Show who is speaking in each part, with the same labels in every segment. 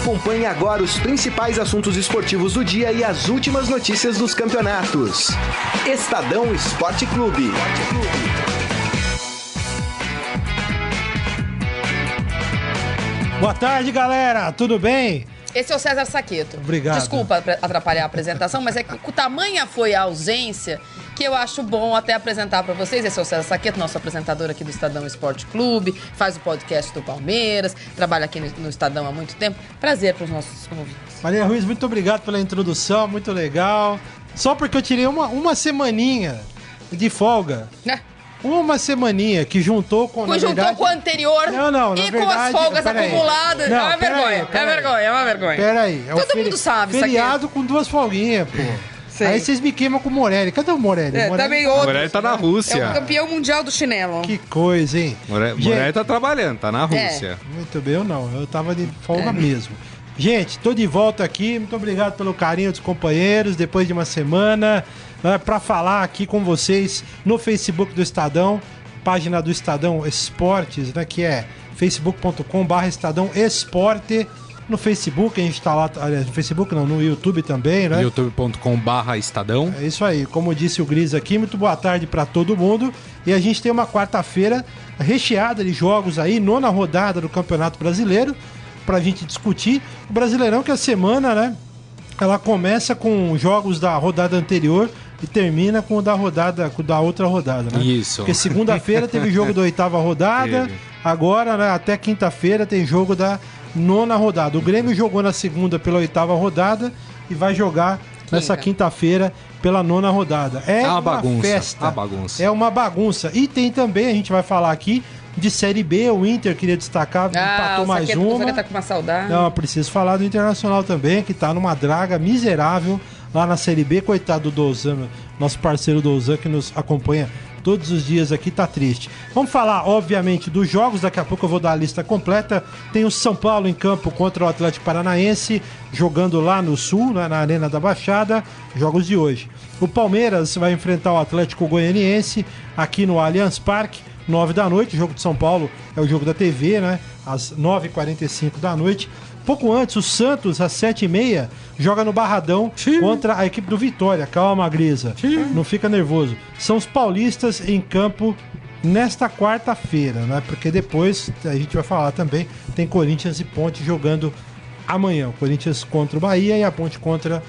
Speaker 1: Acompanhe agora os principais assuntos esportivos do dia e as últimas notícias dos campeonatos. Estadão Esporte Clube.
Speaker 2: Boa tarde, galera. Tudo bem?
Speaker 3: Esse é o César Saqueto.
Speaker 2: Obrigado.
Speaker 3: Desculpa atrapalhar a apresentação, mas é que o tamanha foi a ausência que eu acho bom até apresentar para vocês. Esse é o César Saqueto, nosso apresentador aqui do Estadão Esporte Clube, faz o podcast do Palmeiras, trabalha aqui no, Estadão há muito tempo. Prazer para os nossos ouvintes.
Speaker 2: Maria Ruiz, muito obrigado pela introdução, muito legal. Só porque eu tirei uma, uma semaninha de folga. É. Uma semaninha que juntou com.
Speaker 3: Que juntou verdade... com o anterior.
Speaker 2: Não, não,
Speaker 3: E
Speaker 2: verdade,
Speaker 3: com as folgas acumuladas. Não, é uma vergonha. Aí, é uma vergonha, é uma vergonha.
Speaker 2: Peraí.
Speaker 3: É Todo mundo sabe
Speaker 2: isso Feriado com duas folguinhas, pô. Sei. Aí vocês me queimam com o Morelli. Cadê o Morelli?
Speaker 3: É,
Speaker 2: Morelli...
Speaker 3: Também outro.
Speaker 4: O Morelli tá na Rússia.
Speaker 3: É o campeão mundial do chinelo.
Speaker 2: Que coisa, hein?
Speaker 4: Morelli, Gente... Morelli tá trabalhando, tá na Rússia.
Speaker 2: É. Muito bem, eu não. Eu tava de folga é. mesmo. Gente, tô de volta aqui. Muito obrigado pelo carinho dos companheiros. Depois de uma semana, né, para falar aqui com vocês no Facebook do Estadão página do Estadão Esportes, né, que é facebook.com.br Estadão Esporte. No Facebook, a gente está lá, aliás, no Facebook não, no YouTube também, né?
Speaker 4: youtube.com.br Estadão.
Speaker 2: É isso aí, como disse o Gris aqui, muito boa tarde para todo mundo. E a gente tem uma quarta-feira recheada de jogos aí, nona rodada do Campeonato Brasileiro, para a gente discutir. O Brasileirão que a semana, né? Ela começa com jogos da rodada anterior e termina com o da rodada, com da outra rodada, né?
Speaker 4: Isso.
Speaker 2: Porque segunda-feira teve jogo da oitava rodada, agora, né, até quinta-feira tem jogo da nona rodada. O Grêmio jogou na segunda pela oitava rodada e vai jogar Quinta. nessa quinta-feira pela nona rodada. É, é uma, uma bagunça, festa.
Speaker 4: Uma bagunça.
Speaker 2: É uma bagunça. E tem também, a gente vai falar aqui, de Série B, o Inter queria destacar, ah, empatou mais uma.
Speaker 3: Você tá com uma saudade.
Speaker 2: Não, preciso falar do Internacional também, que tá numa draga miserável lá na Série B. Coitado do Dozan, nosso parceiro Dozan, que nos acompanha todos os dias aqui, tá triste. Vamos falar, obviamente, dos jogos, daqui a pouco eu vou dar a lista completa. Tem o São Paulo em campo contra o Atlético Paranaense, jogando lá no Sul, na Arena da Baixada, jogos de hoje. O Palmeiras vai enfrentar o Atlético Goianiense aqui no Allianz Parque, 9 da noite. O jogo de São Paulo é o jogo da TV, né? Às 9h45 da noite. Pouco antes, o Santos, às 7h30, joga no Barradão Sim. contra a equipe do Vitória. Calma, Grisa. Sim. Não fica nervoso. São os paulistas em campo nesta quarta-feira, né? Porque depois a gente vai falar também. Tem Corinthians e Ponte jogando amanhã. O Corinthians contra o Bahia e a Ponte contra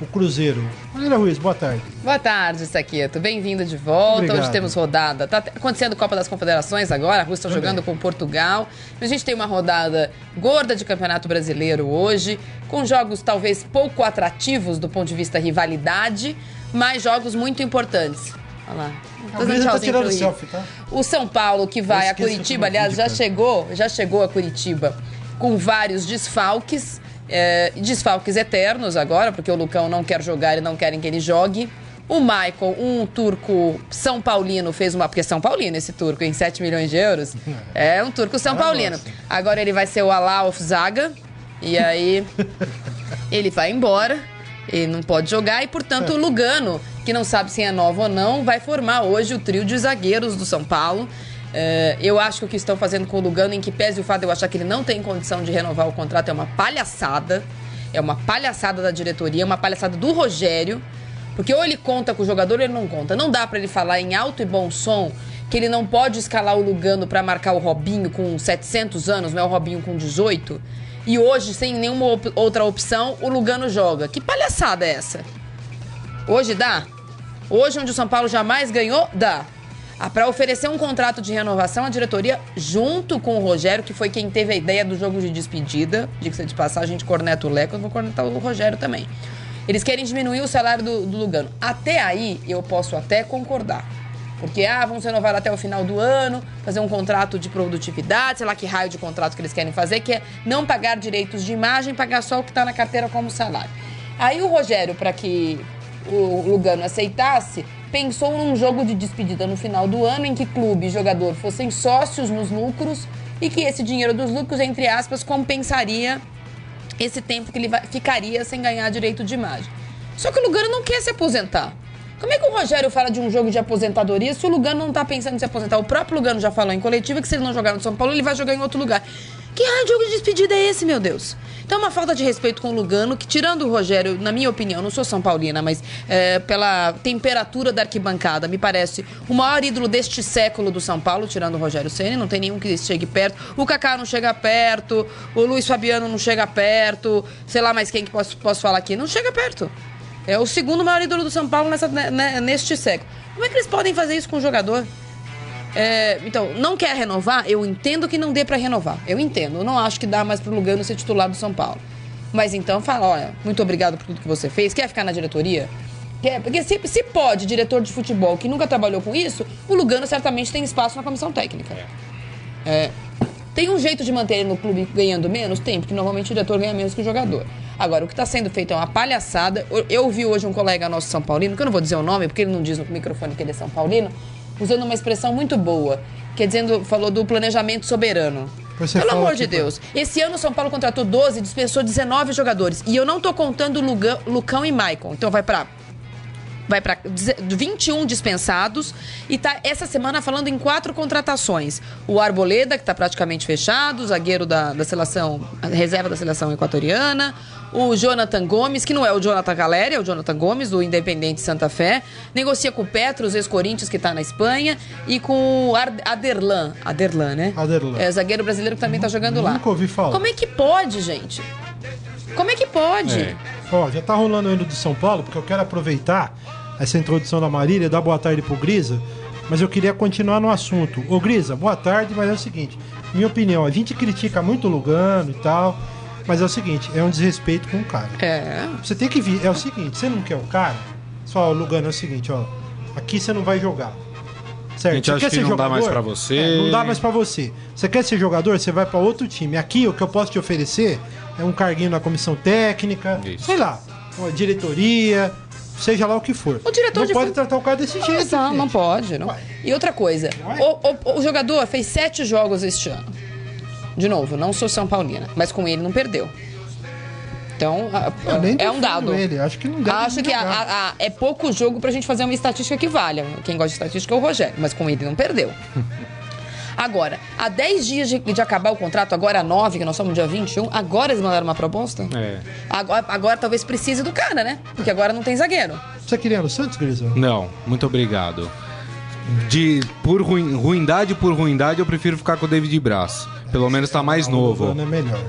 Speaker 2: o Cruzeiro. Maneira Ruiz, boa tarde.
Speaker 3: Boa tarde, Saqueto. Bem-vindo de volta. Obrigado. Hoje temos rodada. Tá acontecendo Copa das Confederações agora. A Rússia está jogando com Portugal. A gente tem uma rodada gorda de Campeonato Brasileiro hoje, com jogos talvez pouco atrativos do ponto de vista rivalidade, mas jogos muito importantes. Olha lá.
Speaker 2: Tá tirando selfie, tá?
Speaker 3: O São Paulo que vai a Curitiba, aliás, já chegou, já chegou a Curitiba com vários desfalques é, desfalques eternos agora, porque o Lucão não quer jogar e não querem que ele jogue. O Michael, um turco São Paulino, fez uma. Porque é São Paulino esse turco, em 7 milhões de euros. É um turco São Paulino. Agora ele vai ser o Alauf Zaga. E aí ele vai embora. Ele não pode jogar e, portanto, o Lugano, que não sabe se é novo ou não, vai formar hoje o trio de zagueiros do São Paulo. Uh, eu acho que o que estão fazendo com o Lugano, em que pese o fato de eu achar que ele não tem condição de renovar o contrato, é uma palhaçada. É uma palhaçada da diretoria, é uma palhaçada do Rogério. Porque ou ele conta com o jogador ou ele não conta. Não dá para ele falar em alto e bom som que ele não pode escalar o Lugano para marcar o Robinho com 700 anos, não é o Robinho com 18. E hoje, sem nenhuma op outra opção, o Lugano joga. Que palhaçada é essa? Hoje dá? Hoje, onde o São Paulo jamais ganhou, dá. Ah, para oferecer um contrato de renovação, a diretoria, junto com o Rogério, que foi quem teve a ideia do jogo de despedida, diga-se de passar, a gente corneta o Leco, eu vou cornetar o Rogério também. Eles querem diminuir o salário do, do Lugano. Até aí, eu posso até concordar. Porque, ah, vamos renovar até o final do ano, fazer um contrato de produtividade, sei lá que raio de contrato que eles querem fazer, que é não pagar direitos de imagem, pagar só o que está na carteira como salário. Aí o Rogério, para que o Lugano aceitasse, pensou num jogo de despedida no final do ano em que clube e jogador fossem sócios nos lucros e que esse dinheiro dos lucros, entre aspas, compensaria esse tempo que ele ficaria sem ganhar direito de imagem. Só que o Lugano não quer se aposentar. Como é que o Rogério fala de um jogo de aposentadoria se o Lugano não está pensando em se aposentar? O próprio Lugano já falou em coletiva que se ele não jogar no São Paulo, ele vai jogar em outro lugar. Que raio de de despedida é esse, meu Deus? Então, uma falta de respeito com o Lugano, que tirando o Rogério, na minha opinião, não sou São Paulina, mas é, pela temperatura da arquibancada, me parece o maior ídolo deste século do São Paulo, tirando o Rogério Ceni, não tem nenhum que chegue perto. O Kaká não chega perto, o Luiz Fabiano não chega perto, sei lá mais quem que posso, posso falar aqui, não chega perto. É o segundo maior ídolo do São Paulo nessa, né, neste século. Como é que eles podem fazer isso com o jogador? É, então, não quer renovar? Eu entendo que não dê para renovar. Eu entendo. Eu não acho que dá mais pro Lugano ser titular do São Paulo. Mas então fala, olha, muito obrigado por tudo que você fez. Quer ficar na diretoria? Quer? Porque se, se pode, diretor de futebol que nunca trabalhou com isso, o Lugano certamente tem espaço na comissão técnica. É, tem um jeito de manter ele no clube ganhando menos? Tem, porque normalmente o diretor ganha menos que o jogador. Agora, o que está sendo feito é uma palhaçada. Eu, eu ouvi hoje um colega nosso São Paulino, que eu não vou dizer o nome, porque ele não diz no microfone que ele é São Paulino, usando uma expressão muito boa, que é dizendo, falou do planejamento soberano. Você Pelo amor de Deus. Esse ano o São Paulo contratou 12 e dispensou 19 jogadores. E eu não tô contando Lugão, Lucão e Maicon. Então vai para vai para 21 dispensados e tá essa semana falando em quatro contratações. O Arboleda, que está praticamente fechado, o zagueiro da, da seleção, reserva da seleção equatoriana, o Jonathan Gomes, que não é o Jonathan Galeri, é o Jonathan Gomes, do Independente Santa Fé. Negocia com o Petros, ex-Corinthians, que está na Espanha. E com o Aderlan. Aderlan, né?
Speaker 2: Aderlan.
Speaker 3: É zagueiro brasileiro que também está jogando lá.
Speaker 2: Nunca ouvi falar.
Speaker 3: Como é que pode, gente? Como é que pode?
Speaker 2: É. Ó, já tá rolando o hino do São Paulo, porque eu quero aproveitar essa introdução da Marília, dar boa tarde pro Grisa, mas eu queria continuar no assunto. Ô Grisa, boa tarde, mas é o seguinte, minha opinião, a gente critica muito o Lugano e tal, mas é o seguinte, é um desrespeito com o cara.
Speaker 3: É.
Speaker 2: Você tem que vir. É o seguinte, você não quer o cara? Só, Lugano, é o seguinte, ó. Aqui você não vai jogar.
Speaker 4: Certo? A gente acha que não jogador? dá mais pra você.
Speaker 2: É, não dá mais pra você. Você quer ser jogador? Você vai para outro time. Aqui, o que eu posso te oferecer é um carguinho na comissão técnica, Isso. sei lá, uma diretoria, seja lá o que for.
Speaker 3: O diretor
Speaker 2: não
Speaker 3: de
Speaker 2: pode tratar o cara desse jeito.
Speaker 3: Não, não pode. Não. E outra coisa, é? o, o, o jogador fez sete jogos este ano. De novo, não sou São Paulina, mas com ele não perdeu. Então, é um dado.
Speaker 2: Ele. Acho que não deve
Speaker 3: Acho que a, a, a, é pouco jogo pra gente fazer uma estatística que valha. Quem gosta de estatística é o Rogério, mas com ele não perdeu. Agora, há 10 dias de, de, acabar o contrato, agora 9, que nós somos dia 21, agora eles mandaram uma proposta?
Speaker 4: É.
Speaker 3: Agora, agora talvez precise do cara, né? Porque agora não tem zagueiro.
Speaker 2: Você queria no Santos, Grisa?
Speaker 4: Não, muito obrigado. De por ruim, ruindade por ruindade, eu prefiro ficar com o David Braz. Pelo menos tá mais novo.
Speaker 2: O é melhor.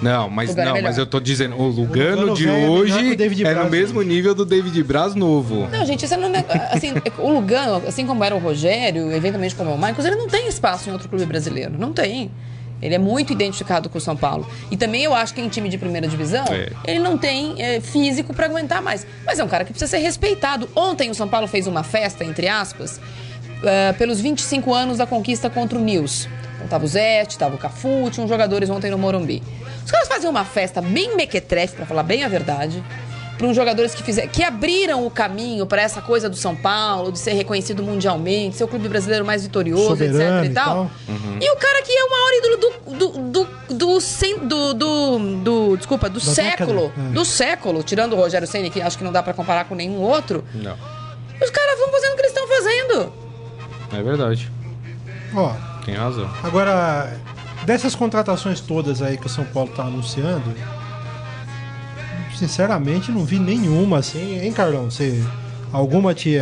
Speaker 4: Não, mas não, é mas eu tô dizendo, o Lugano, o Lugano de hoje é, no mesmo nível do David Braz novo.
Speaker 3: Não, gente, isso não é, assim, o Lugano, assim como era o Rogério, eventualmente como é o Marcos, ele não tem espaço em outro clube brasileiro, não tem. Ele é muito identificado com o São Paulo. E também eu acho que em time de primeira divisão, é. ele não tem é, físico para aguentar mais. Mas é um cara que precisa ser respeitado. Ontem o São Paulo fez uma festa, entre aspas, uh, pelos 25 anos da conquista contra o Nils. Então tava o Zete, tava o Cafu, tinham jogadores ontem no Morumbi. Os caras faziam uma festa bem mequetrefe, para falar bem a verdade, para uns jogadores que fizeram, que abriram o caminho para essa coisa do São Paulo, de ser reconhecido mundialmente, ser o clube brasileiro mais vitorioso,
Speaker 2: Soberano
Speaker 3: etc e tal. Uhum. E o cara que é o maior ídolo do do do do, do, do, desculpa, do da século, é. do século, tirando o Rogério Ceni, que acho que não dá para comparar com nenhum outro.
Speaker 4: Não.
Speaker 3: Os caras vão fazendo o que eles estão fazendo.
Speaker 4: É verdade.
Speaker 2: Ó,
Speaker 4: tem razão.
Speaker 2: Agora, Dessas contratações todas aí que o São Paulo tá anunciando, sinceramente não vi nenhuma assim, hein, Carlão? Você alguma te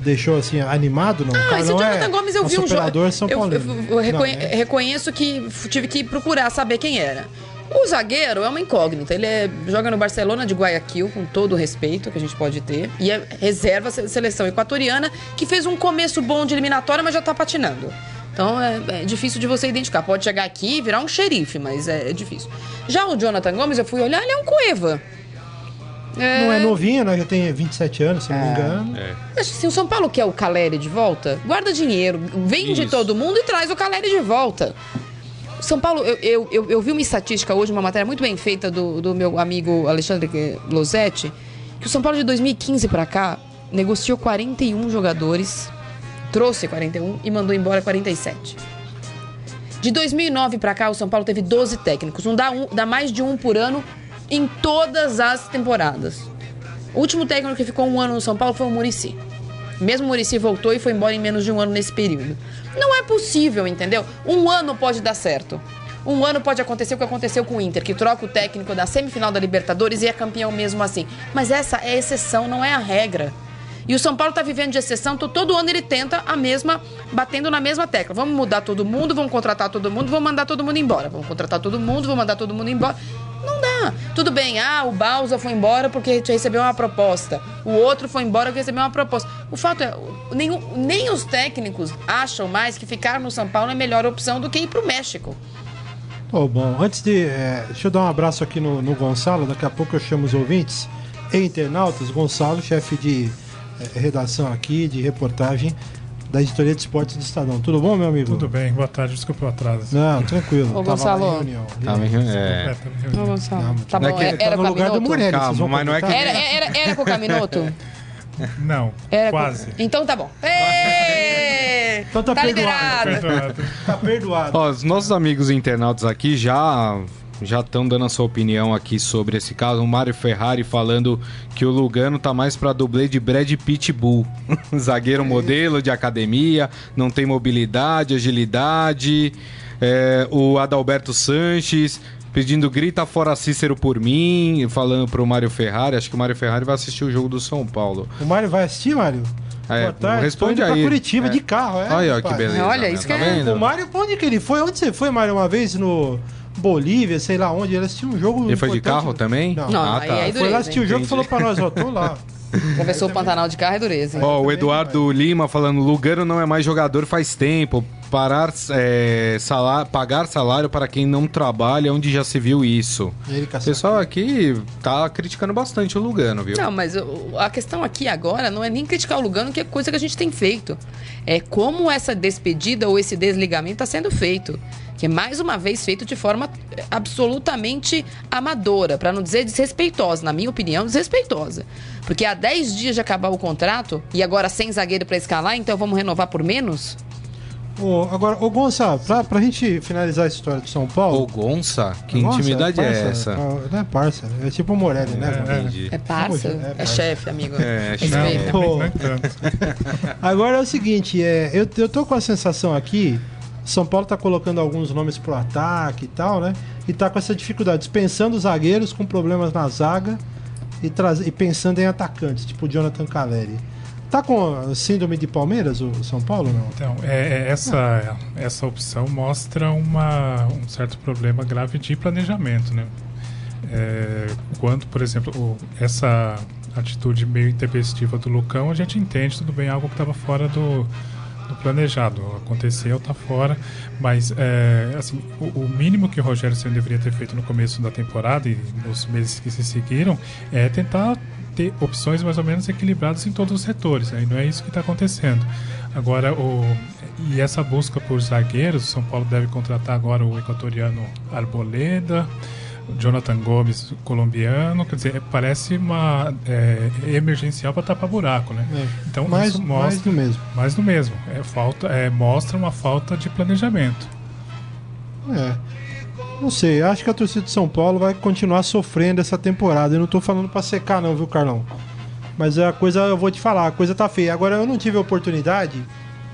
Speaker 2: deixou assim animado não?
Speaker 3: Ah, esse Jonathan é Gomes eu vi um jogador
Speaker 2: São Paulo.
Speaker 3: Eu, eu, eu reconhe não, é... reconheço que tive que procurar saber quem era. O zagueiro é uma incógnita. Ele é, joga no Barcelona de Guayaquil, com todo o respeito que a gente pode ter. E é reserva seleção equatoriana, que fez um começo bom de eliminatória, mas já tá patinando. Então é, é, difícil de você identificar. Pode chegar aqui e virar um xerife, mas é, é, difícil. Já o Jonathan Gomes, eu fui olhar, ele é um coeva.
Speaker 2: É... Não é novinho, né? Já tem 27 anos, se não me é. engano.
Speaker 3: É. Mas se o São Paulo quer o Caleri de volta, guarda dinheiro, vende Isso. todo mundo e traz o Caleri de volta. São Paulo, eu, eu, eu, eu, vi uma estatística hoje, uma matéria muito bem feita do, do meu amigo Alexandre Losetti, que o São Paulo de 2015 para cá negociou 41 jogadores trouxe 41 e mandou embora 47. De 2009 para cá, o São Paulo teve 12 técnicos. Não dá, um, dá mais de um por ano em todas as temporadas. O último técnico que ficou um ano no São Paulo foi o Murici. Mesmo o Murici voltou e foi embora em menos de um ano nesse período. Não é possível, entendeu? Um ano pode dar certo. Um ano pode acontecer o que aconteceu com o Inter, que troca o técnico da semifinal da Libertadores e é campeão mesmo assim. Mas essa é a exceção, não é a regra. E o São Paulo está vivendo de exceção, todo ano ele tenta a mesma, batendo na mesma tecla. Vamos mudar todo mundo, vamos contratar todo mundo, vamos mandar todo mundo embora. Vamos contratar todo mundo, vamos mandar todo mundo embora. Não dá. Tudo bem, ah, o Bausa foi embora porque recebeu uma proposta. O outro foi embora porque recebeu uma proposta. O fato é, nem, nem os técnicos acham mais que ficar no São Paulo é melhor opção do que ir para o México.
Speaker 2: Oh, bom, antes de. É, deixa eu dar um abraço aqui no, no Gonçalo, daqui a pouco eu chamo os ouvintes e internautas. Gonçalo, chefe de redação aqui, de reportagem da editoria de esportes do Estadão. Tudo bom, meu amigo?
Speaker 5: Tudo bem, boa tarde, desculpa o atraso.
Speaker 2: Não, tranquilo.
Speaker 3: Ô, Gonçalo.
Speaker 2: Tava em reunião.
Speaker 4: Tava em reunião, é.
Speaker 3: Ô, Gonçalo.
Speaker 2: Não,
Speaker 3: Tá
Speaker 2: não é
Speaker 3: bom,
Speaker 2: que-
Speaker 3: era,
Speaker 2: tá no
Speaker 3: com a
Speaker 2: lugar do
Speaker 3: Minuto?
Speaker 2: Morelli.
Speaker 4: Calma,
Speaker 2: vocês vão
Speaker 4: mas não é
Speaker 2: comentar?
Speaker 3: Era, era, era com o Caminoto?
Speaker 5: Não,
Speaker 3: Era com-
Speaker 5: quase.
Speaker 3: Então tá bom.
Speaker 2: Então tá perdoado.
Speaker 3: liberado.
Speaker 5: Perdoado.
Speaker 2: Tá perdoado.
Speaker 4: Ó, os nossos amigos internautas aqui já já estão dando a sua opinião aqui sobre esse caso. O Mário Ferrari falando que o Lugano tá mais pra dublê de Brad Pitbull. Zagueiro modelo de academia, não tem mobilidade, agilidade. É, o Adalberto Sanches pedindo grita fora Cícero por mim, falando pro Mário Ferrari. Acho que o Mário Ferrari vai assistir o jogo do São Paulo.
Speaker 2: O Mário vai assistir, Mário?
Speaker 4: É,
Speaker 2: Boa tarde.
Speaker 4: responde aí.
Speaker 2: Pra Curitiba
Speaker 4: É.
Speaker 2: de carro, é.
Speaker 4: Olha ó, que beleza.
Speaker 3: Olha,
Speaker 4: né?
Speaker 3: isso
Speaker 4: tá
Speaker 3: que é-
Speaker 4: vendo?
Speaker 2: O Mário, pra onde que ele foi? Onde você foi, Mário, uma vez? No Bolívia, sei lá onde? Ele assistiu um jogo.
Speaker 4: Ele foi de carro também?
Speaker 2: Não.
Speaker 3: Não,
Speaker 4: Ah,
Speaker 3: aí-
Speaker 4: tá.
Speaker 3: aí
Speaker 2: Foi lá
Speaker 3: dureza,
Speaker 2: assistir o jogo e falou pra nós, ó, tô lá.
Speaker 3: Atravessou o Pantanal de carro é dureza, hein?
Speaker 4: Ó, o
Speaker 2: também,
Speaker 4: Eduardo Lima falando, Lugano não é mais jogador faz tempo. Parar, é, salário, pagar salário para quem não trabalha, onde já se viu isso. O pessoal aqui tá criticando bastante o Lugano, viu?
Speaker 3: Não, mas o- a questão aqui agora não é nem criticar o Lugano, que é coisa que a gente tem feito. É como essa despedida ou esse desligamento está sendo feito. Que é mais uma vez feito de forma absolutamente amadora, para não dizer desrespeitosa, na minha opinião, desrespeitosa. Porque há 10 dias de acabar o contrato e agora sem zagueiro para escalar, então vamos renovar por menos?
Speaker 2: Ô, agora, ô Gonçalo, pra, pra gente finalizar a história do São Paulo.
Speaker 4: Ô, Gonça, que
Speaker 2: Nossa,
Speaker 4: intimidade é,
Speaker 2: parça,
Speaker 4: essa?
Speaker 2: Não é parça, é tipo o Morelli, né?
Speaker 5: É,
Speaker 2: mano?
Speaker 4: Entendi.
Speaker 3: É parça?
Speaker 2: É
Speaker 3: É,
Speaker 2: parça.
Speaker 3: chefe, amigo.
Speaker 4: É,
Speaker 5: tanto.
Speaker 2: Agora é o seguinte, é, eu, eu tô com a sensação aqui, São Paulo tá colocando alguns nomes pro ataque e tal, né? E tá com essa dificuldade, dispensando os zagueiros com problemas na zaga e, traz, e pensando em atacantes, tipo o Jonathan Caleri. Tá com síndrome de Palmeiras, o São Paulo, não?
Speaker 5: Então, é, é, essa, essa opção mostra uma, um certo problema grave de planejamento, né? É, quando, por exemplo, essa atitude meio intempestiva do Lucão, a gente entende, tudo bem, algo que estava fora do, do planejado. Aconteceu, está fora, mas é, assim, o, o mínimo que o Rogério Senna deveria ter feito no começo da temporada e nos meses que se seguiram é tentar ter opções mais ou menos equilibradas em todos os setores, né? e não é isso que está acontecendo. Agora, o, e essa busca por zagueiros, o São Paulo deve contratar agora o equatoriano Arboleda, Jonathan Gomes, colombiano, quer dizer, parece uma é, emergencial para tapar buraco, né?
Speaker 2: É.
Speaker 5: Então
Speaker 2: mais,
Speaker 5: isso
Speaker 2: mais
Speaker 5: mostra
Speaker 2: do mesmo.
Speaker 5: mais do mesmo. É, falta, é, mostra uma falta de planejamento.
Speaker 2: É. Não sei, acho que a torcida de São Paulo vai continuar sofrendo essa temporada. Eu não tô falando pra secar, não, viu, Carlão? Mas a coisa, eu vou te falar, a coisa tá feia. Agora eu não tive a oportunidade,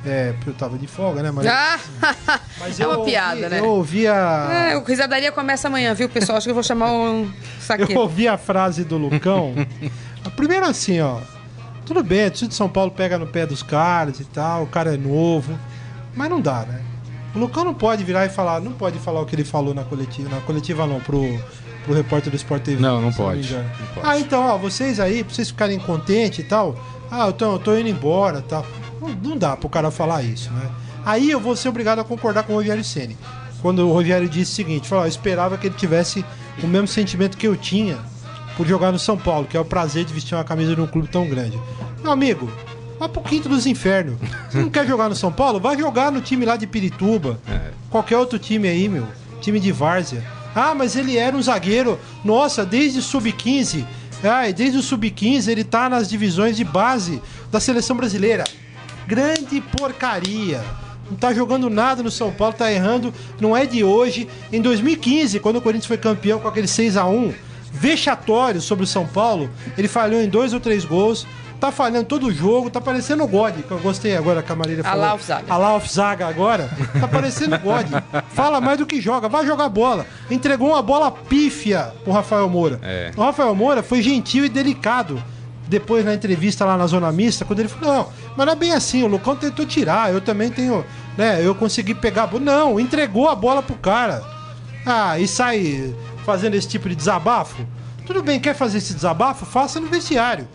Speaker 2: é, porque eu tava de folga, né? Mas,
Speaker 3: Ah,
Speaker 2: mas
Speaker 3: é
Speaker 2: eu
Speaker 3: uma
Speaker 2: ouvi-
Speaker 3: piada, né?
Speaker 2: Eu ouvi a.
Speaker 3: é, o Risadaria começa amanhã, viu, pessoal? Acho que eu vou chamar um
Speaker 2: Eu
Speaker 3: saqueiro.
Speaker 2: ouvi a frase do Lucão. a primeira assim, ó. Tudo bem, torcida de São Paulo pega no pé dos caras e tal, o cara é novo. Mas não dá, né? O Lucão não pode virar e falar, não pode falar o que ele falou na coletiva. Na coletiva não, pro, pro repórter do Sport TV.
Speaker 4: Não, não pode. Não pode.
Speaker 2: Ah, então, ó, vocês aí, pra vocês ficarem contentes e tal. Ah, eu tô, eu tô indo embora e tal. Não, não dá pro cara falar isso, né? Aí eu vou ser obrigado a concordar com o Rogério Ceni Quando o Rogério disse o seguinte, falou, eu esperava que ele tivesse o mesmo sentimento que eu tinha por jogar no São Paulo, que é o prazer de vestir uma camisa de um clube tão grande. Meu amigo, vai pro quinto dos infernos. Você não quer jogar no São Paulo? Vai jogar no time lá de Pirituba. Qualquer outro time aí, meu. Time de várzea. Ah, mas ele era um zagueiro. Nossa, desde o sub-15. Ai, desde o sub-15 ele tá nas divisões de base da seleção brasileira. Grande porcaria. Não tá jogando nada no São Paulo, tá errando. Não é de hoje. Em 2015, quando o Corinthians foi campeão com aquele 6 a 1 vexatório sobre o São Paulo, ele falhou em dois ou três gols. tá falhando todo o jogo, tá parecendo o God, que eu gostei agora que a Marília falou.
Speaker 3: Alaf Zaga.
Speaker 2: Alaf Zaga agora, tá parecendo o God. Fala mais do que joga, vai jogar bola. Entregou uma bola pífia pro Rafael Moura.
Speaker 4: É.
Speaker 2: O Rafael Moura foi gentil e delicado depois na entrevista lá na Zona Mista, quando ele falou, não, mas não é bem assim, o Lucão tentou tirar, eu também tenho, né, eu consegui pegar a bola. Não, entregou a bola pro cara. Ah, e sai fazendo esse tipo de desabafo? Tudo bem, quer fazer esse desabafo? Faça no vestiário.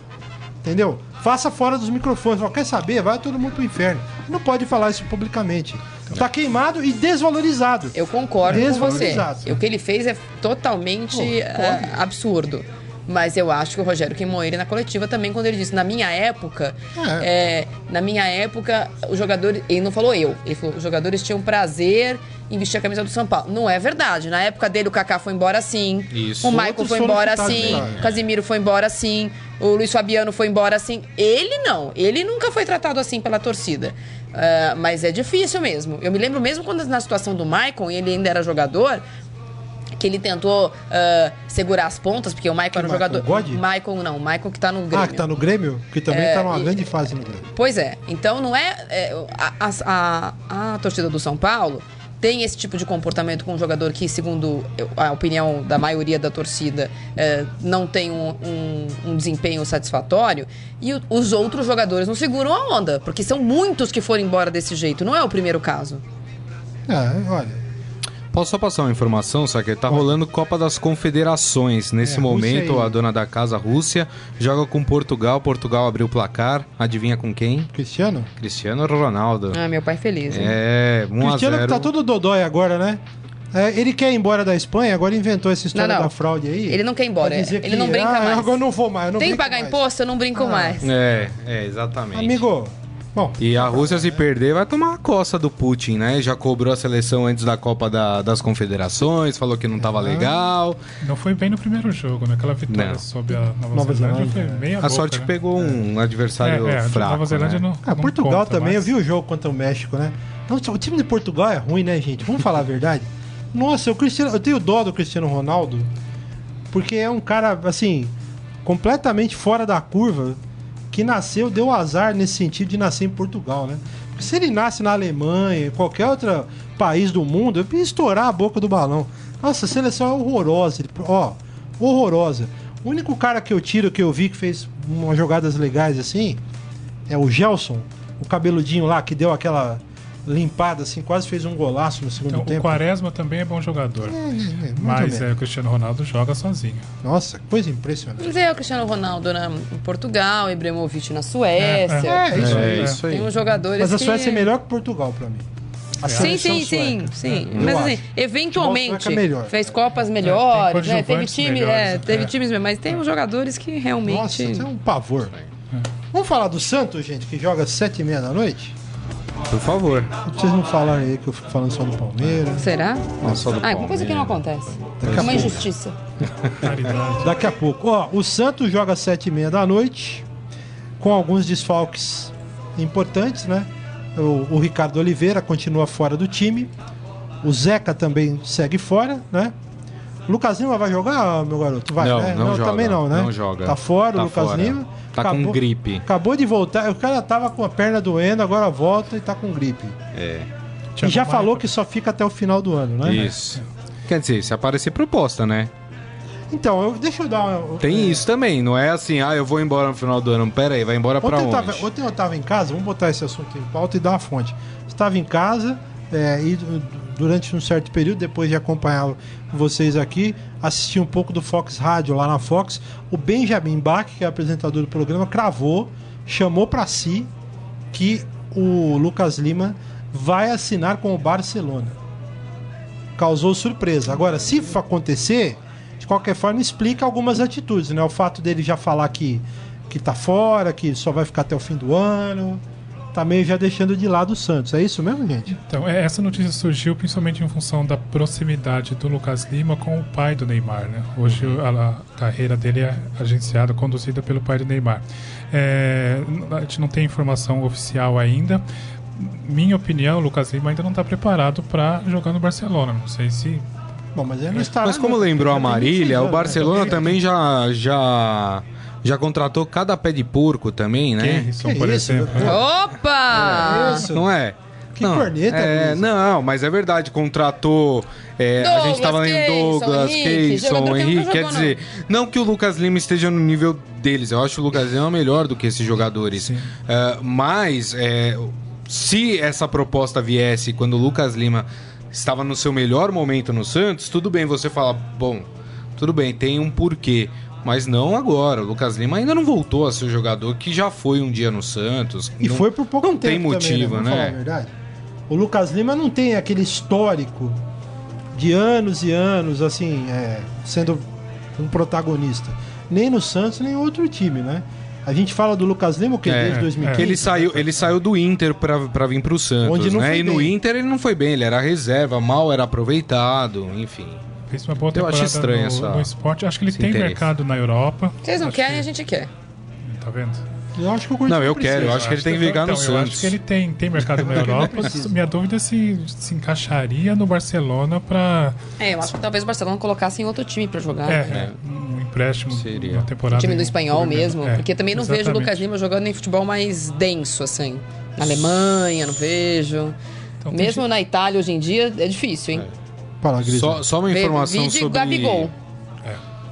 Speaker 2: Entendeu? Faça fora dos microfones. Fala, quer saber? Vai todo mundo pro inferno. Não pode falar isso publicamente. Tá queimado e desvalorizado.
Speaker 3: Eu concordo com você.
Speaker 2: Desvalorizado.
Speaker 3: O que ele fez é totalmente
Speaker 2: Pô,
Speaker 3: eh, absurdo. Mas eu acho que o Rogério ele na coletiva também quando ele disse, na minha época,
Speaker 2: É.
Speaker 3: eh, na minha época, os jogadores. Ele não falou eu, ele falou, os jogadores tinham prazer em vestir a camisa do São Paulo. Não é verdade. Na época dele, o Kaká foi embora assim.
Speaker 4: Isso.
Speaker 3: O Michael foi embora assim.
Speaker 2: lá.
Speaker 3: O Casimiro foi embora assim. O Luiz Fabiano foi embora assim. Ele não. Ele nunca foi tratado assim pela torcida. Ah, mas é difícil mesmo. Eu me lembro mesmo quando na situação do e ele ainda era jogador, que ele tentou ah, segurar as pontas, porque o Michael era um
Speaker 2: Michael?
Speaker 3: jogador.
Speaker 2: God?
Speaker 3: Michael não, o Michael que tá no Grêmio.
Speaker 2: Ah, que tá no Grêmio? Que também
Speaker 3: É,
Speaker 2: tá numa
Speaker 3: e-
Speaker 2: grande fase no Grêmio.
Speaker 3: Pois é. Então não é. é, a, a- a- a torcida do São Paulo tem esse tipo de comportamento com um jogador que, segundo a opinião da maioria da torcida, é, não tem um, um- um desempenho satisfatório. E o- os outros jogadores não seguram a onda, porque são muitos que foram embora desse jeito. Não é o primeiro caso.
Speaker 2: É, olha.
Speaker 4: Posso só passar uma informação, só que tá rolando Copa das Confederações. Nesse
Speaker 2: É,
Speaker 4: momento, a dona da casa, Rússia, joga com Portugal. Portugal abriu o placar. Adivinha com quem?
Speaker 2: Cristiano?
Speaker 4: Cristiano Ronaldo.
Speaker 3: Ah, meu pai feliz. hein?
Speaker 4: É, 1 a
Speaker 2: Cristiano
Speaker 4: 0.
Speaker 2: que tá todo dodói agora, né? É, ele quer ir embora da Espanha, agora inventou essa história
Speaker 3: Não, não.
Speaker 2: da fraude aí.
Speaker 3: Ele não quer ir embora,
Speaker 2: dizer
Speaker 3: ele
Speaker 2: que,
Speaker 3: não brinca
Speaker 2: ah,
Speaker 3: mais.
Speaker 2: Agora eu não vou mais. eu não
Speaker 3: Tem que pagar
Speaker 2: mais.
Speaker 3: imposto? Eu não brinco
Speaker 2: Ah.
Speaker 3: mais.
Speaker 4: É, é, exatamente.
Speaker 2: Amigo, bom,
Speaker 4: E a Rússia, se perder, vai tomar a coça do Putin, né? Já cobrou a seleção antes da Copa da- das Confederações, falou que não tava legal.
Speaker 5: Não foi bem no primeiro jogo, né? Aquela vitória
Speaker 4: Não.
Speaker 5: sobre a Nova,
Speaker 2: Nova
Speaker 5: Zelândia,
Speaker 2: Zelândia,
Speaker 5: foi meia
Speaker 4: A
Speaker 5: boca,
Speaker 4: sorte
Speaker 5: né?
Speaker 4: pegou um adversário
Speaker 5: É, é, a
Speaker 4: fraco.
Speaker 5: Nova Zelândia
Speaker 4: né?
Speaker 5: não,
Speaker 2: ah,
Speaker 5: não
Speaker 2: Portugal
Speaker 5: conta,
Speaker 2: também,
Speaker 5: mas-
Speaker 2: eu vi o jogo contra o México, né? Nossa, o time de Portugal é ruim, né, gente? Vamos falar a verdade? Nossa, o Cristiano, eu tenho dó do Cristiano Ronaldo, porque é um cara, assim, completamente fora da curva, que nasceu, deu azar nesse sentido de nascer em Portugal, né? Se ele nasce na Alemanha, em qualquer outro país do mundo, eu ia estourar a boca do balão. Nossa, a seleção é horrorosa, ó, horrorosa. O único cara que eu tiro que eu vi que fez umas jogadas legais assim é o Gelson, o cabeludinho lá que deu aquela limpada assim, quase fez um golaço no segundo
Speaker 5: Então, o
Speaker 2: tempo.
Speaker 5: Quaresma também é bom jogador.
Speaker 2: É, mais ou
Speaker 5: Mas é, o Cristiano Ronaldo joga sozinho.
Speaker 2: Nossa, que coisa impressionante.
Speaker 3: Mas é o Cristiano Ronaldo na, em Portugal, Ibrahimovic na Suécia.
Speaker 2: É, isso
Speaker 4: É,
Speaker 2: aí.
Speaker 4: isso aí.
Speaker 3: Tem uns jogadores
Speaker 2: Mas a
Speaker 3: que...
Speaker 2: Suécia é melhor que Portugal pra mim. A
Speaker 3: Sim, sim, sim,
Speaker 2: sueca.
Speaker 3: sim. Mas assim, eventualmente
Speaker 2: é
Speaker 3: fez copas melhores, né? Teve time,
Speaker 5: melhores,
Speaker 3: é,
Speaker 5: né?
Speaker 3: teve
Speaker 5: É.
Speaker 3: times, mas tem uns jogadores que realmente.
Speaker 2: Nossa, isso é um pavor. Vamos falar do Santos, gente, que joga às sete e meia da noite?
Speaker 4: Por favor.
Speaker 2: Vocês não falarem aí que eu fico falando só do Palmeiras.
Speaker 3: Será?
Speaker 4: Não, só do
Speaker 3: Ah, é uma coisa que não
Speaker 4: Palmeiras.
Speaker 3: acontece.
Speaker 2: Daqui
Speaker 3: É
Speaker 2: a
Speaker 3: uma
Speaker 2: pouco.
Speaker 3: injustiça.
Speaker 2: Daqui a pouco. Ó, o Santos joga às sete e meia da noite, com alguns desfalques importantes, né? O, o Ricardo Oliveira continua fora do time. O Zeca também segue fora, né? O Lucas Lima vai jogar, meu garoto? Vai,
Speaker 4: Não,
Speaker 2: né?
Speaker 4: não joga,
Speaker 2: também não, né?
Speaker 4: não joga.
Speaker 2: Tá fora
Speaker 4: Tá
Speaker 2: o Lucas
Speaker 4: fora.
Speaker 2: Lima.
Speaker 4: Tá com gripe.
Speaker 2: Acabou de voltar. O cara tava com a perna doendo, agora volta e tá com gripe.
Speaker 4: É.
Speaker 2: e já falou que só fica até o final do ano, né?
Speaker 4: Isso. Quer dizer, se aparecer proposta, né?
Speaker 2: Então, eu, deixa eu dar uma.
Speaker 4: Tem
Speaker 2: é,
Speaker 4: isso também, não é assim, ah, eu vou embora no final do ano. Pera aí, vai embora pra
Speaker 2: Ontem eu,
Speaker 4: onde?
Speaker 2: tava, ontem eu tava em casa, vamos botar esse assunto em pauta e dar uma fonte. Estava em casa é, e du- durante um certo período, depois de acompanhar vocês aqui, assisti um pouco do Fox Rádio lá na Fox. O Benjamin Bach, que é apresentador do programa, cravou, chamou para si que o Lucas Lima vai assinar com o Barcelona. Causou surpresa. Agora, se acontecer, de qualquer forma, explica algumas atitudes, né? O fato dele já falar que, que tá fora, que só vai ficar até o fim do ano. Tá meio já deixando de lado o Santos. É isso mesmo, gente?
Speaker 5: Então, é, essa notícia surgiu principalmente em função da proximidade do Lucas Lima com o pai do Neymar. Né? Hoje a, a carreira dele é agenciada, conduzida pelo pai do Neymar. É, a gente não tem informação oficial ainda. Minha opinião, o Lucas Lima ainda não está preparado para jogar no Barcelona. Não sei se
Speaker 2: Bom, mas ele não está.
Speaker 4: Mas como lembrou a Marília, o Barcelona também já, já, Já contratou cada pé de porco também, né?
Speaker 5: Keirson,
Speaker 2: Que
Speaker 5: por
Speaker 2: isso,
Speaker 5: exemplo.
Speaker 2: meu
Speaker 3: Opa!
Speaker 2: Isso.
Speaker 4: Não é?
Speaker 2: Que
Speaker 4: não,
Speaker 2: corneta,
Speaker 4: é. Não, mas é verdade, contratou. é, a
Speaker 3: Douglas,
Speaker 4: gente tava lendo Douglas,
Speaker 3: Henrique,
Speaker 4: Keyson,
Speaker 3: que
Speaker 4: Henrique. Quer
Speaker 3: jogou,
Speaker 4: dizer, não que o Lucas Lima esteja no nível deles. Eu acho o Lucas Lima melhor do que esses jogadores. É, mas, é, se essa proposta viesse quando o Lucas Lima estava no seu melhor momento no Santos, tudo bem você falar, bom, tudo bem, tem um porquê. Mas não agora. O Lucas Lima ainda não voltou a ser o jogador que já foi um dia no Santos.
Speaker 2: E
Speaker 4: Não-
Speaker 2: foi por pouco
Speaker 4: não
Speaker 2: tempo
Speaker 4: tem motivo,
Speaker 2: também, né? Vamos falar a
Speaker 4: né?
Speaker 2: verdade. O Lucas Lima não tem aquele histórico de anos e anos, assim, é, sendo um protagonista. Nem no Santos, nem em outro time, né? A gente fala do Lucas Lima, o que?
Speaker 4: É,
Speaker 2: Desde 2015.
Speaker 4: Ele saiu, ele saiu do Inter pra vir pro Santos,
Speaker 2: Onde não
Speaker 4: né?
Speaker 2: foi
Speaker 4: E no
Speaker 2: bem.
Speaker 4: Inter ele não foi bem, ele era reserva, mal era aproveitado, enfim.
Speaker 5: Fez uma boa
Speaker 4: Eu acho
Speaker 5: temporada
Speaker 4: estranho
Speaker 5: no,
Speaker 4: essa-
Speaker 5: no esporte. Acho que ele
Speaker 4: esse
Speaker 5: tem
Speaker 4: interesse.
Speaker 5: mercado na Europa.
Speaker 3: Vocês não
Speaker 5: Acho
Speaker 3: querem,
Speaker 5: que-
Speaker 3: a gente quer.
Speaker 5: Tá vendo?
Speaker 2: Eu acho que o Corinthians
Speaker 4: Não, eu
Speaker 2: precisa.
Speaker 4: quero, eu acho que ele tem que ligar no
Speaker 5: então, Eu
Speaker 4: Santos.
Speaker 5: acho que ele tem, tem mercado na Europa. Minha dúvida é se se encaixaria no Barcelona para
Speaker 3: É, eu acho que talvez o Barcelona colocasse em outro time pra jogar.
Speaker 5: é,
Speaker 3: né?
Speaker 5: um empréstimo
Speaker 4: Seria.
Speaker 5: uma temporada.
Speaker 3: O time do espanhol mesmo.
Speaker 5: é,
Speaker 3: porque também não vejo o
Speaker 5: exatamente.
Speaker 3: Lucas Lima jogando em futebol mais denso, assim. Na Alemanha, não vejo.
Speaker 5: Então,
Speaker 3: Mesmo na Itália hoje em dia é difícil, hein?
Speaker 2: Fala, Gris.
Speaker 4: Só, só uma informação
Speaker 3: vide
Speaker 4: sobre,
Speaker 3: Gabigol.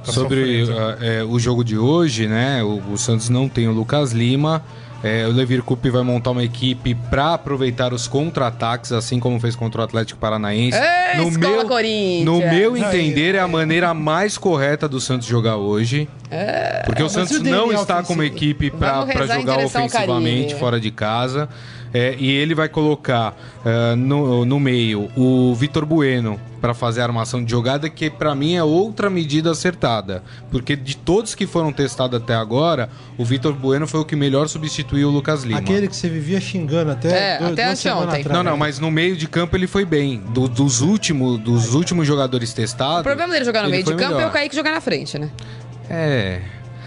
Speaker 5: tá
Speaker 4: sobre ah, é, o jogo de hoje, né? O, o Santos não tem o Lucas Lima. É, o Levir Coupe vai montar uma equipe para aproveitar os contra-ataques, assim como fez contra o Atlético Paranaense.
Speaker 3: Ei, Escola Corinthians!
Speaker 4: no meu entender, é a maneira mais correta do Santos jogar hoje. Porque o
Speaker 2: Mas
Speaker 4: Santos não está com uma equipe para jogar ofensivamente fora de casa. É, e ele vai colocar é, no, no meio o Vitor Bueno para fazer a armação de jogada, que para mim é outra medida acertada. Porque de todos que foram testados até agora, o Vitor Bueno foi o que melhor substituiu o Lucas Lima.
Speaker 2: Aquele que você vivia xingando até,
Speaker 3: É,
Speaker 2: dois,
Speaker 3: até
Speaker 2: duas
Speaker 3: anteontem.
Speaker 2: atrás.
Speaker 4: Não, não, mas no meio de campo ele foi bem. Do- dos, últimos, dos últimos jogadores testados.
Speaker 3: O problema dele jogar no meio de campo é
Speaker 4: melhor.
Speaker 3: o Kaique jogar na frente, né?
Speaker 4: É.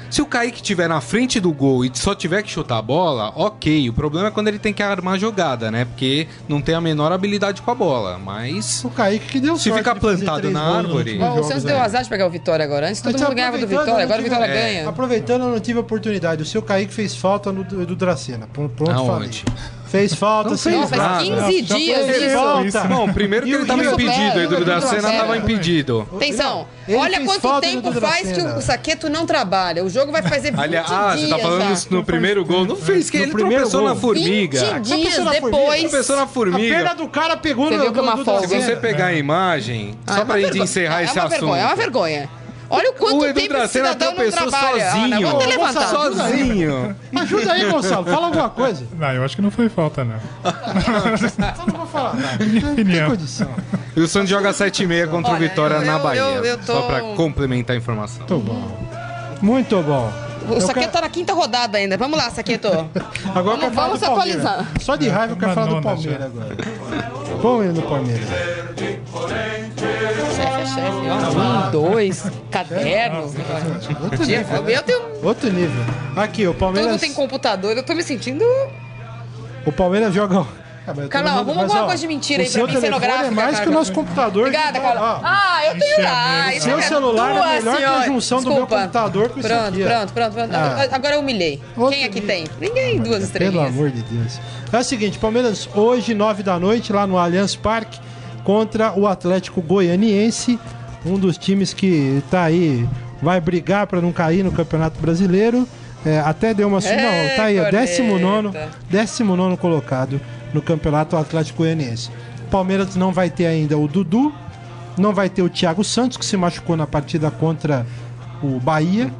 Speaker 4: Se o Kaique estiver na frente do gol e só tiver que chutar a bola, ok. O problema é quando ele tem que armar a jogada, né? Porque não tem a menor habilidade com a bola. Mas.
Speaker 2: O Kaique que deu
Speaker 4: Se ficar plantado na árvore-
Speaker 3: Ó, o Santos deu azar de pegar o Vitória agora. Antes todo
Speaker 2: Mas
Speaker 3: mundo ganhava do Vitória, agora o
Speaker 2: tive-
Speaker 3: Vitória
Speaker 4: É.
Speaker 3: ganha.
Speaker 2: Aproveitando, eu não tive oportunidade. O seu Kaique fez falta no do, Dracena. Pronto, pronto
Speaker 4: Aonde?
Speaker 2: falei. Fez falta,
Speaker 4: Não
Speaker 2: sim.
Speaker 4: fez
Speaker 3: Não, faz
Speaker 4: nada.
Speaker 3: 15
Speaker 2: Já
Speaker 3: dias
Speaker 2: fez
Speaker 3: isso.
Speaker 2: falta.
Speaker 4: Bom, primeiro que ele estava
Speaker 2: Rio
Speaker 4: impedido. Edu da
Speaker 3: supera.
Speaker 4: estava impedido.
Speaker 3: Atenção,
Speaker 2: Ele
Speaker 3: olha quanto tempo faz que o Saqueto não trabalha. O jogo vai fazer 20
Speaker 4: Aliás, ah,
Speaker 3: dias
Speaker 4: você tá falando
Speaker 3: já.
Speaker 4: no, primeiro gol. Não fez que
Speaker 2: No
Speaker 4: ele
Speaker 2: primeiro
Speaker 4: tropeçou
Speaker 2: gol.
Speaker 4: na formiga.
Speaker 3: 20 dias
Speaker 2: Tropeçou na formiga,
Speaker 3: depois.
Speaker 4: Tropeçou na
Speaker 2: A perna
Speaker 4: formiga.
Speaker 2: do cara pegou no
Speaker 3: é uma.
Speaker 4: Se você pegar a imagem,
Speaker 3: Ah,
Speaker 4: só
Speaker 3: é
Speaker 4: pra
Speaker 3: uma
Speaker 4: gente encerrar
Speaker 3: é
Speaker 4: esse
Speaker 3: uma
Speaker 4: assunto.
Speaker 3: Vergonha, é uma vergonha. Olha o quanto
Speaker 4: O Edu
Speaker 3: tempo esse cidadão não trabalha. Ah,
Speaker 4: sozinho.
Speaker 3: ter levantado.
Speaker 4: Sozinho.
Speaker 2: Ajuda aí, Gonçalo. Fala alguma coisa.
Speaker 5: Não, eu acho que não foi falta, não.
Speaker 2: Eu não vou falar nada. Não tem condição.
Speaker 4: E o Santos joga 7,5 contra o
Speaker 3: Olha,
Speaker 4: Vitória
Speaker 3: eu-
Speaker 4: na Bahia.
Speaker 3: eu- eu tô-
Speaker 4: Só pra complementar a informação.
Speaker 2: Muito bom. Muito bom.
Speaker 3: O
Speaker 2: Eu
Speaker 3: Saqueto
Speaker 2: quero-
Speaker 3: tá na quinta rodada ainda. Vamos lá, Saqueto.
Speaker 2: Agora
Speaker 3: Vamos- vamos atualizar.
Speaker 2: Só de raiva eu quero falar do Palmeiras agora. Vamos ir no Palmeiras.
Speaker 3: Chefe é chefe, ó. Um, dois, caderno. Dia- Eu tenho.
Speaker 2: Outro nível. Aqui, o Palmeiras.
Speaker 3: mundo tem computador, eu tô me sentindo.
Speaker 2: O Palmeiras joga. Ah,
Speaker 3: Carlão, arruma alguma coisa de mentira aí pra
Speaker 2: seu
Speaker 3: mim, cenográfica,
Speaker 2: É mais que o nosso computador.
Speaker 3: Obrigada, Carlão. Ah, eu tenho lá.
Speaker 5: Seu
Speaker 3: isso é
Speaker 2: celular é melhor que a
Speaker 3: senhora.
Speaker 2: junção do meu
Speaker 3: Desculpa.
Speaker 2: computador com isso
Speaker 3: pronto,
Speaker 2: aqui, ó.
Speaker 3: Pronto, pronto, pronto.
Speaker 2: Ah.
Speaker 3: Agora eu humilhei.
Speaker 2: Outro
Speaker 3: Quem aqui
Speaker 2: nível.
Speaker 3: tem? Ninguém, duas
Speaker 2: Pelo
Speaker 3: estrelinhas.
Speaker 2: amor de Deus. É o seguinte, Palmeiras hoje, nove da noite, lá no Allianz Parque, contra o Atlético Goianiense, um dos times que tá aí, vai brigar para não cair no Campeonato Brasileiro. É, até deu uma.
Speaker 3: É,
Speaker 2: não, tá aí, ó,
Speaker 3: corneta.
Speaker 2: 19 19 colocado no Campeonato Atlético Goianiense. Palmeiras não vai ter ainda o Dudu, não vai ter o Thiago Santos, que se machucou na partida contra o Bahia.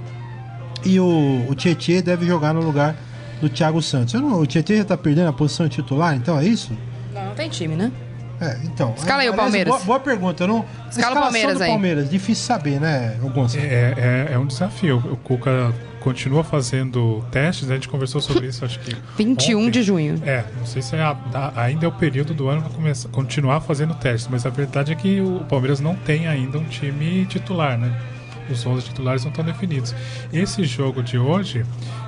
Speaker 2: E o, o Tietchan deve jogar no lugar do Thiago Santos. Eu não- o Tietchan já tá perdendo a posição de titular, então é isso?
Speaker 3: Não, não tem time, né?
Speaker 2: É, então.
Speaker 3: Escala aí o Palmeiras.
Speaker 2: Boa, boa pergunta. Eu não,
Speaker 3: Escala o Palmeiras aí.
Speaker 2: Palmeiras, difícil saber, né, o Gonçalo?
Speaker 5: É, é, é um desafio. O Cuca continua fazendo testes, a gente conversou sobre isso, acho que.
Speaker 3: 21
Speaker 5: ontem.
Speaker 3: de junho.
Speaker 5: É, não sei se é a- a- ainda é o período do ano para começar, continuar fazendo testes, mas a verdade é que o Palmeiras não tem ainda um time titular, né? Os 11 titulares não estão definidos. Esse jogo de hoje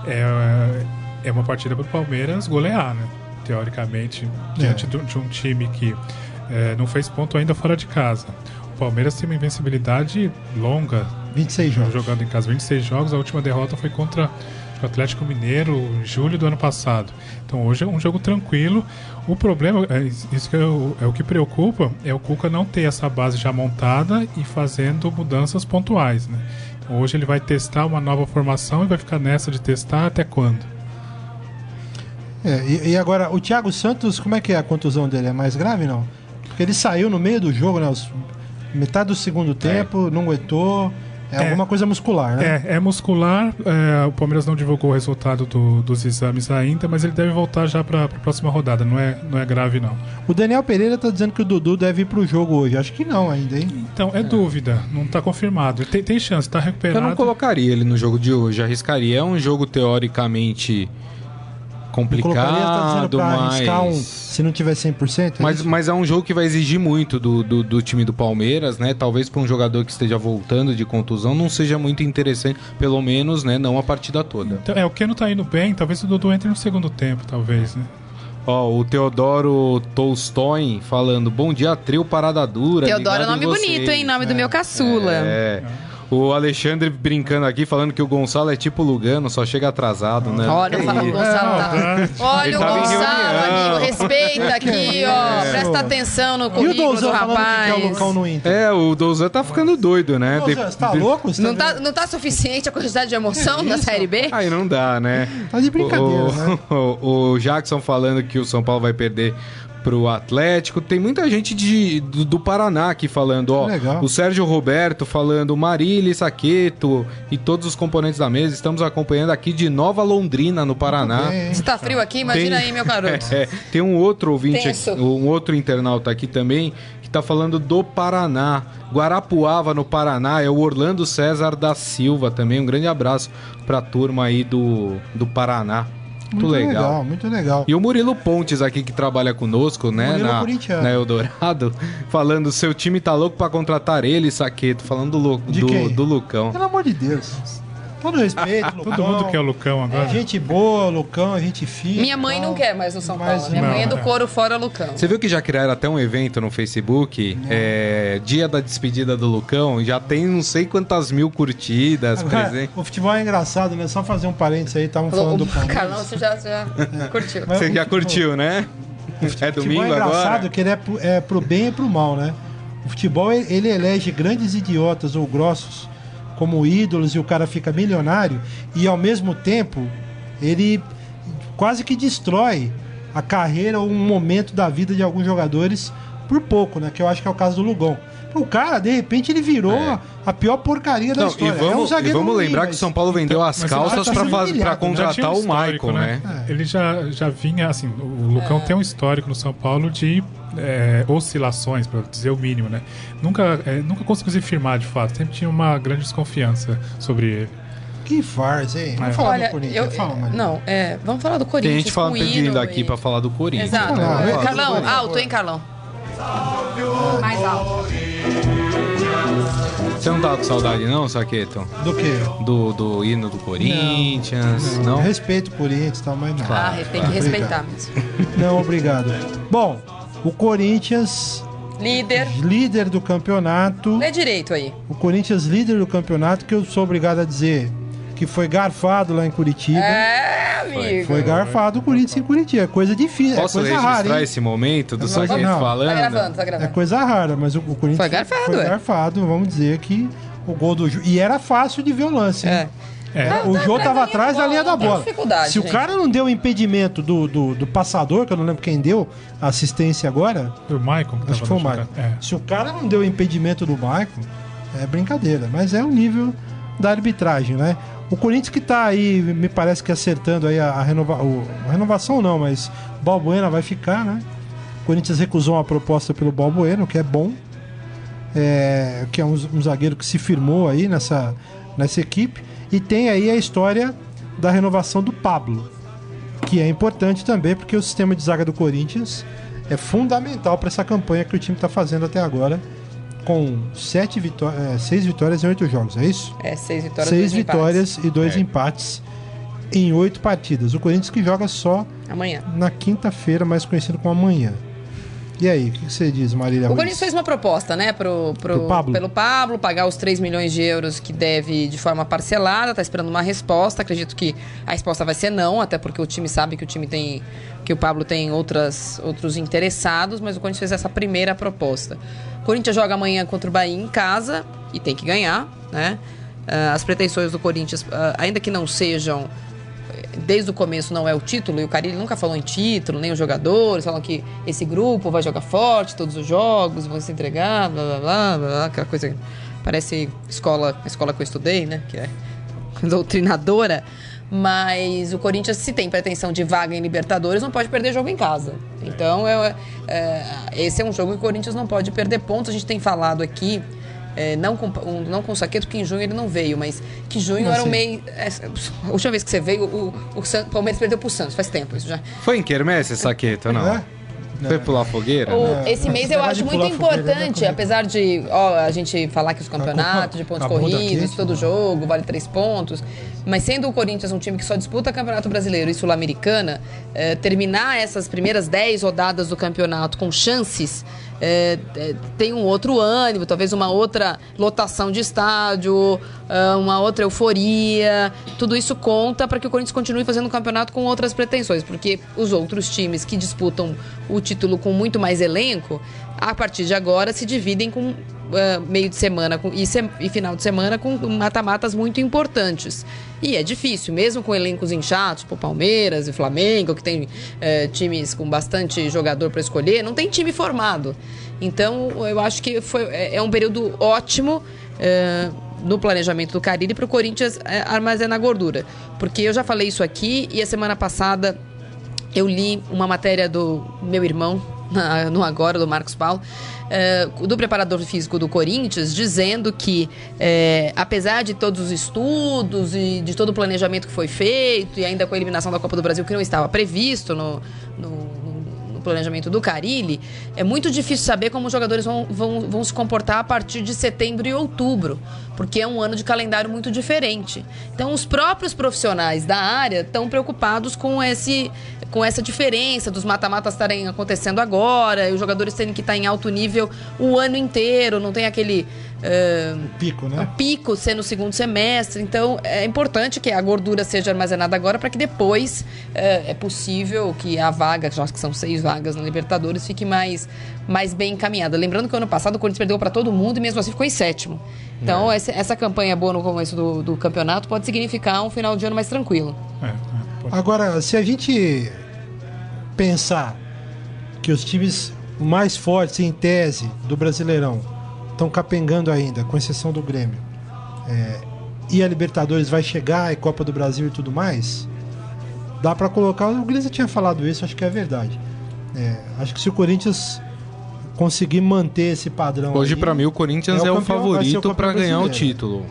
Speaker 5: é, é uma partida para o Palmeiras golear, né? Teoricamente, diante de, de um time que é, não fez ponto ainda fora de casa. O Palmeiras tem uma invencibilidade longa.
Speaker 2: 26 jogos.
Speaker 5: Jogando em casa, 26 jogos. A última derrota foi contra o Atlético Mineiro em julho do ano passado. Então hoje é um jogo tranquilo. O problema, é, isso que é o, é o que preocupa, é o Cuca não ter essa base já montada e fazendo mudanças pontuais. Né? Então hoje ele vai testar uma nova formação e vai ficar nessa de testar até quando?
Speaker 2: É, e, e, agora, o Thiago Santos, como é que é a contusão dele? É mais grave não? Porque ele saiu no meio do jogo, né? Os, metade do segundo tempo, é. não aguentou. É, é, alguma coisa muscular, né?
Speaker 5: É, é muscular. É, o Palmeiras não divulgou o resultado do, dos exames ainda, mas ele deve voltar já para a próxima rodada. Não é, não é grave, não.
Speaker 2: O Daniel Pereira está dizendo que o Dudu deve ir para o jogo hoje. Acho que não ainda, hein?
Speaker 5: Então, é, é. dúvida. Não está confirmado. Tem, tem chance, está recuperado.
Speaker 4: Eu não colocaria ele no jogo de hoje. Arriscaria. É um jogo teoricamente complicado, tá mas... Um,
Speaker 2: se não tiver 100%? É
Speaker 4: mas, mas é um jogo que vai exigir muito do, do, do time do Palmeiras, né? Talvez para um jogador que esteja voltando de contusão não seja muito interessante, pelo menos, né? Não a partida toda.
Speaker 5: Então, é, o Keno tá indo bem, talvez o Dudu entre no segundo tempo, talvez, né?
Speaker 4: Ó, o Teodoro Tolstói falando, bom dia, trio Parada Dura.
Speaker 3: Teodoro é nome bonito, hein? Nome é, do meu caçula.
Speaker 4: É. é. O Alexandre brincando aqui, falando que o Gonçalo é tipo Lugano, só chega atrasado, né?
Speaker 3: Olha, o Gonçalo tá... Olha o Gonçalo, amigo, respeita aqui, ó. É. Presta atenção no currículo do rapaz.
Speaker 2: Que é, o Lucão no Inter.
Speaker 4: é, o Douzan tá ficando doido, né?
Speaker 2: Douzan, você tá louco? Você
Speaker 3: não, tá, não tá suficiente a quantidade de emoção na Série B?
Speaker 4: Aí não dá, né?
Speaker 2: Tá de brincadeira, o, né?
Speaker 4: O Jackson falando que o São Paulo vai perder pro Atlético. Tem muita gente de, do, do Paraná aqui falando, ó. Legal. O Sérgio Roberto falando, Marília Saqueto e todos os componentes da mesa. Estamos acompanhando aqui de Nova Londrina, no Paraná.
Speaker 3: Se tá frio aqui, imagina tem, aí, meu garoto.
Speaker 4: É, tem um outro ouvinte, um outro internauta aqui também, que tá falando do Paraná. Guarapuava, no Paraná, é o Orlando César da Silva também. Um grande abraço pra turma aí do, do Paraná. Muito, legal. legal.
Speaker 2: Muito legal.
Speaker 4: E o Murilo Pontes aqui que trabalha conosco, né? Na, na Eldorado, falando: seu time tá louco para contratar ele, Saqueto, falando do, do, do Lucão.
Speaker 2: Pelo amor de Deus. Todo respeito, Lucão.
Speaker 5: Todo mundo quer o Lucão agora.
Speaker 2: É, gente boa, Lucão, a gente fica.
Speaker 3: Minha mãe não quer mais no São Paulo. Minha não, mãe é do coro fora Lucão.
Speaker 4: Você viu que já criaram até um evento no Facebook? É, dia da despedida do Lucão. Já tem não sei quantas mil curtidas.
Speaker 2: Agora, o futebol é engraçado, né? Só fazer um parênteses aí, estavam falando do
Speaker 3: Palmeiras. Carlão, você já, já é. curtiu.
Speaker 4: Você já curtiu, né?
Speaker 2: O futebol, é domingo é engraçado agora? que ele é pro, é pro bem e pro mal, né? O futebol, ele elege grandes idiotas ou grossos como ídolos e o cara fica milionário e ao mesmo tempo ele quase que destrói a carreira ou um momento da vida de alguns jogadores por pouco, né? Que eu acho que é o caso do Lugão. O cara, de repente, ele virou é. a pior porcaria da Não, história.
Speaker 4: E vamos, é um e vamos lembrar que o São Paulo vendeu então, as calças para né? contratar o Michael, né?
Speaker 5: né? Ele já, já vinha, assim, o Lucão é. tem um histórico no São Paulo de é, oscilações, para dizer o mínimo, né? Nunca, é, nunca conseguiu se firmar de fato, sempre tinha uma grande desconfiança sobre ele.
Speaker 2: Que farsa, hein? Vamos é. falar Olha, do Corinthians. Eu, Fala,
Speaker 3: não, é, vamos falar do Corinthians.
Speaker 4: Tem gente falando pedindo aqui e... para falar do Corinthians.
Speaker 3: Exato. Ah, Carlão, alto, hein, Carlão? Mais alto.
Speaker 4: Você não tava com saudade, não, Saqueto?
Speaker 2: Do quê?
Speaker 4: Do, do hino do Corinthians? Não. não?
Speaker 2: Respeito o Corinthians e tal, mas não.
Speaker 3: Ah, tem que respeitar mesmo.
Speaker 2: Não, obrigado. Bom, o Corinthians.
Speaker 3: Líder.
Speaker 2: Líder do campeonato.
Speaker 3: Lê direito aí.
Speaker 2: O Corinthians líder do campeonato, que eu sou obrigado a dizer que foi garfado lá em Curitiba.
Speaker 3: É, amigo.
Speaker 2: Foi garfado o Corinthians em Curitiba. É coisa difícil.
Speaker 4: Posso
Speaker 2: é coisa
Speaker 4: registrar
Speaker 2: rara,
Speaker 4: esse momento do Saqueto falando? Tá
Speaker 3: gravando, tá gravando.
Speaker 2: É coisa rara, mas o, o Corinthians
Speaker 3: foi garfado. Foi
Speaker 2: é. garfado, vamos dizer que o gol do. E era fácil de ver o lance. É. É. o Jô tava atrás da linha da bola. Se o cara não deu o impedimento do, do, do, passador, que eu não lembro quem deu a assistência agora.
Speaker 5: Foi o?
Speaker 2: Que acho que foi o Michael. É. Se o cara não deu o impedimento do Michael, é brincadeira. Mas é o nível da arbitragem, né? O Corinthians que tá aí, me parece que acertando aí a, a, renova, o, a renovação não, mas Balbuena vai ficar, né? O Corinthians recusou uma proposta pelo Balbuena, o que é bom. É, que é um, um zagueiro que se firmou aí nessa, nessa equipe. E tem aí a história da renovação do Pablo, que é importante também porque o sistema de zaga do Corinthians é fundamental para essa campanha que o time está fazendo até agora, com sete vitó é, seis vitórias em oito jogos, é isso?
Speaker 3: É, seis vitórias,
Speaker 2: seis vitórias empates. e dois é. empates em oito partidas. O Corinthians que joga só
Speaker 3: amanhã.
Speaker 2: na quinta-feira, mais conhecido como amanhã. E aí, o que você diz, Marília?
Speaker 3: O? Corinthians fez uma proposta, né, pro, pro,
Speaker 2: Pro Pablo.
Speaker 3: pelo Pablo, pagar os 3 milhões de euros que deve de forma parcelada, tá esperando uma resposta. Acredito que a resposta vai ser não, até porque o time sabe que o time tem. que o Pablo tem outras, outros interessados, mas o Corinthians fez essa primeira proposta. O Corinthians joga amanhã contra o Bahia em casa e tem que ganhar, né? Ah, as pretensões do Corinthians, ah, ainda que não sejam desde o começo não é o título, e o Carilli nunca falou em título, nem os jogadores, falam que esse grupo vai jogar forte, todos os jogos vão se entregar, blá blá blá, blá, blá aquela coisa parece escola, a escola que eu estudei, né? Que é doutrinadora. Mas o Corinthians, se tem pretensão de vaga em Libertadores, não pode perder jogo em casa. Então, é, é, esse é um jogo que o Corinthians não pode perder pontos. A gente tem falado aqui é, não, com, um, não com o Saqueto, porque em junho ele não veio, mas que junho
Speaker 2: Não
Speaker 3: era o
Speaker 2: sei.
Speaker 3: meio. é, a última vez que você veio, o, o San- Palmeiras perdeu pro Santos, faz tempo isso já.
Speaker 4: Foi em Quermesse, Saqueto, não?
Speaker 2: É?
Speaker 4: Foi pular fogueira?
Speaker 3: O-
Speaker 2: É,
Speaker 3: esse mês eu acho muito
Speaker 2: fogueira,
Speaker 3: importante,
Speaker 2: né,
Speaker 3: apesar de ó, a gente falar que os campeonatos de pontos corridos, todo
Speaker 2: né?
Speaker 3: jogo vale três pontos, mas sendo o Corinthians um time que só disputa Campeonato Brasileiro e Sul-Americana, eh, terminar essas primeiras dez rodadas do campeonato com chances eh, eh, tem um outro ânimo, talvez uma outra lotação de estádio, ah, uma outra euforia. Tudo isso conta para que o Corinthians continue fazendo o campeonato com outras pretensões, porque os outros times que disputam o título com muito mais elenco, a partir de agora se dividem com ah, meio de semana com- e, se- e final de semana com mata-matas muito importantes. E é difícil, mesmo com elencos inchados, tipo Palmeiras e Flamengo, que tem eh, times com bastante jogador para escolher, não tem time formado. Então, eu acho que foi, é, é um período ótimo eh, no planejamento do Carille para o Corinthians eh, armazenar gordura. Porque eu já falei isso aqui e a semana passada eu li uma matéria do meu irmão, no Agora, do Marcos Paulo, eh, do preparador físico do Corinthians, dizendo que, eh, apesar de todos os estudos e de todo o planejamento que foi feito, e ainda com a eliminação da Copa do Brasil que não estava previsto no, no- no planejamento do Carilli, é muito difícil saber como os jogadores vão, vão, vão se comportar a partir de setembro e outubro, porque é um ano de calendário muito diferente. Então, os próprios profissionais da área estão preocupados com, esse, com essa diferença dos mata-matas estarem acontecendo agora, e os jogadores terem que estar em alto nível o ano inteiro, não tem aquele. eh,
Speaker 2: Pico, né?
Speaker 3: pico ser no segundo semestre. Então, é importante que a gordura seja armazenada agora para que depois é, é possível que a vaga, já que são seis vagas na Libertadores, fique mais, mais bem encaminhada. Lembrando que ano passado o Corinthians perdeu para todo mundo e mesmo assim ficou em sétimo. Então, essa, essa campanha boa no começo do, do campeonato pode significar um final de ano mais tranquilo.
Speaker 5: É, é,
Speaker 2: Agora, se a gente pensar que os times mais fortes, em tese, do Brasileirão estão capengando ainda, com exceção do Grêmio, é, e a Libertadores vai chegar, e Copa do Brasil e tudo mais, dá pra colocar. O Grisa tinha falado isso, acho que é verdade. É, acho que se o Corinthians conseguir manter esse padrão.
Speaker 4: Hoje, pra mim, o Corinthians
Speaker 2: é
Speaker 4: é,
Speaker 2: o ser o
Speaker 4: favorito pra ganhar o título.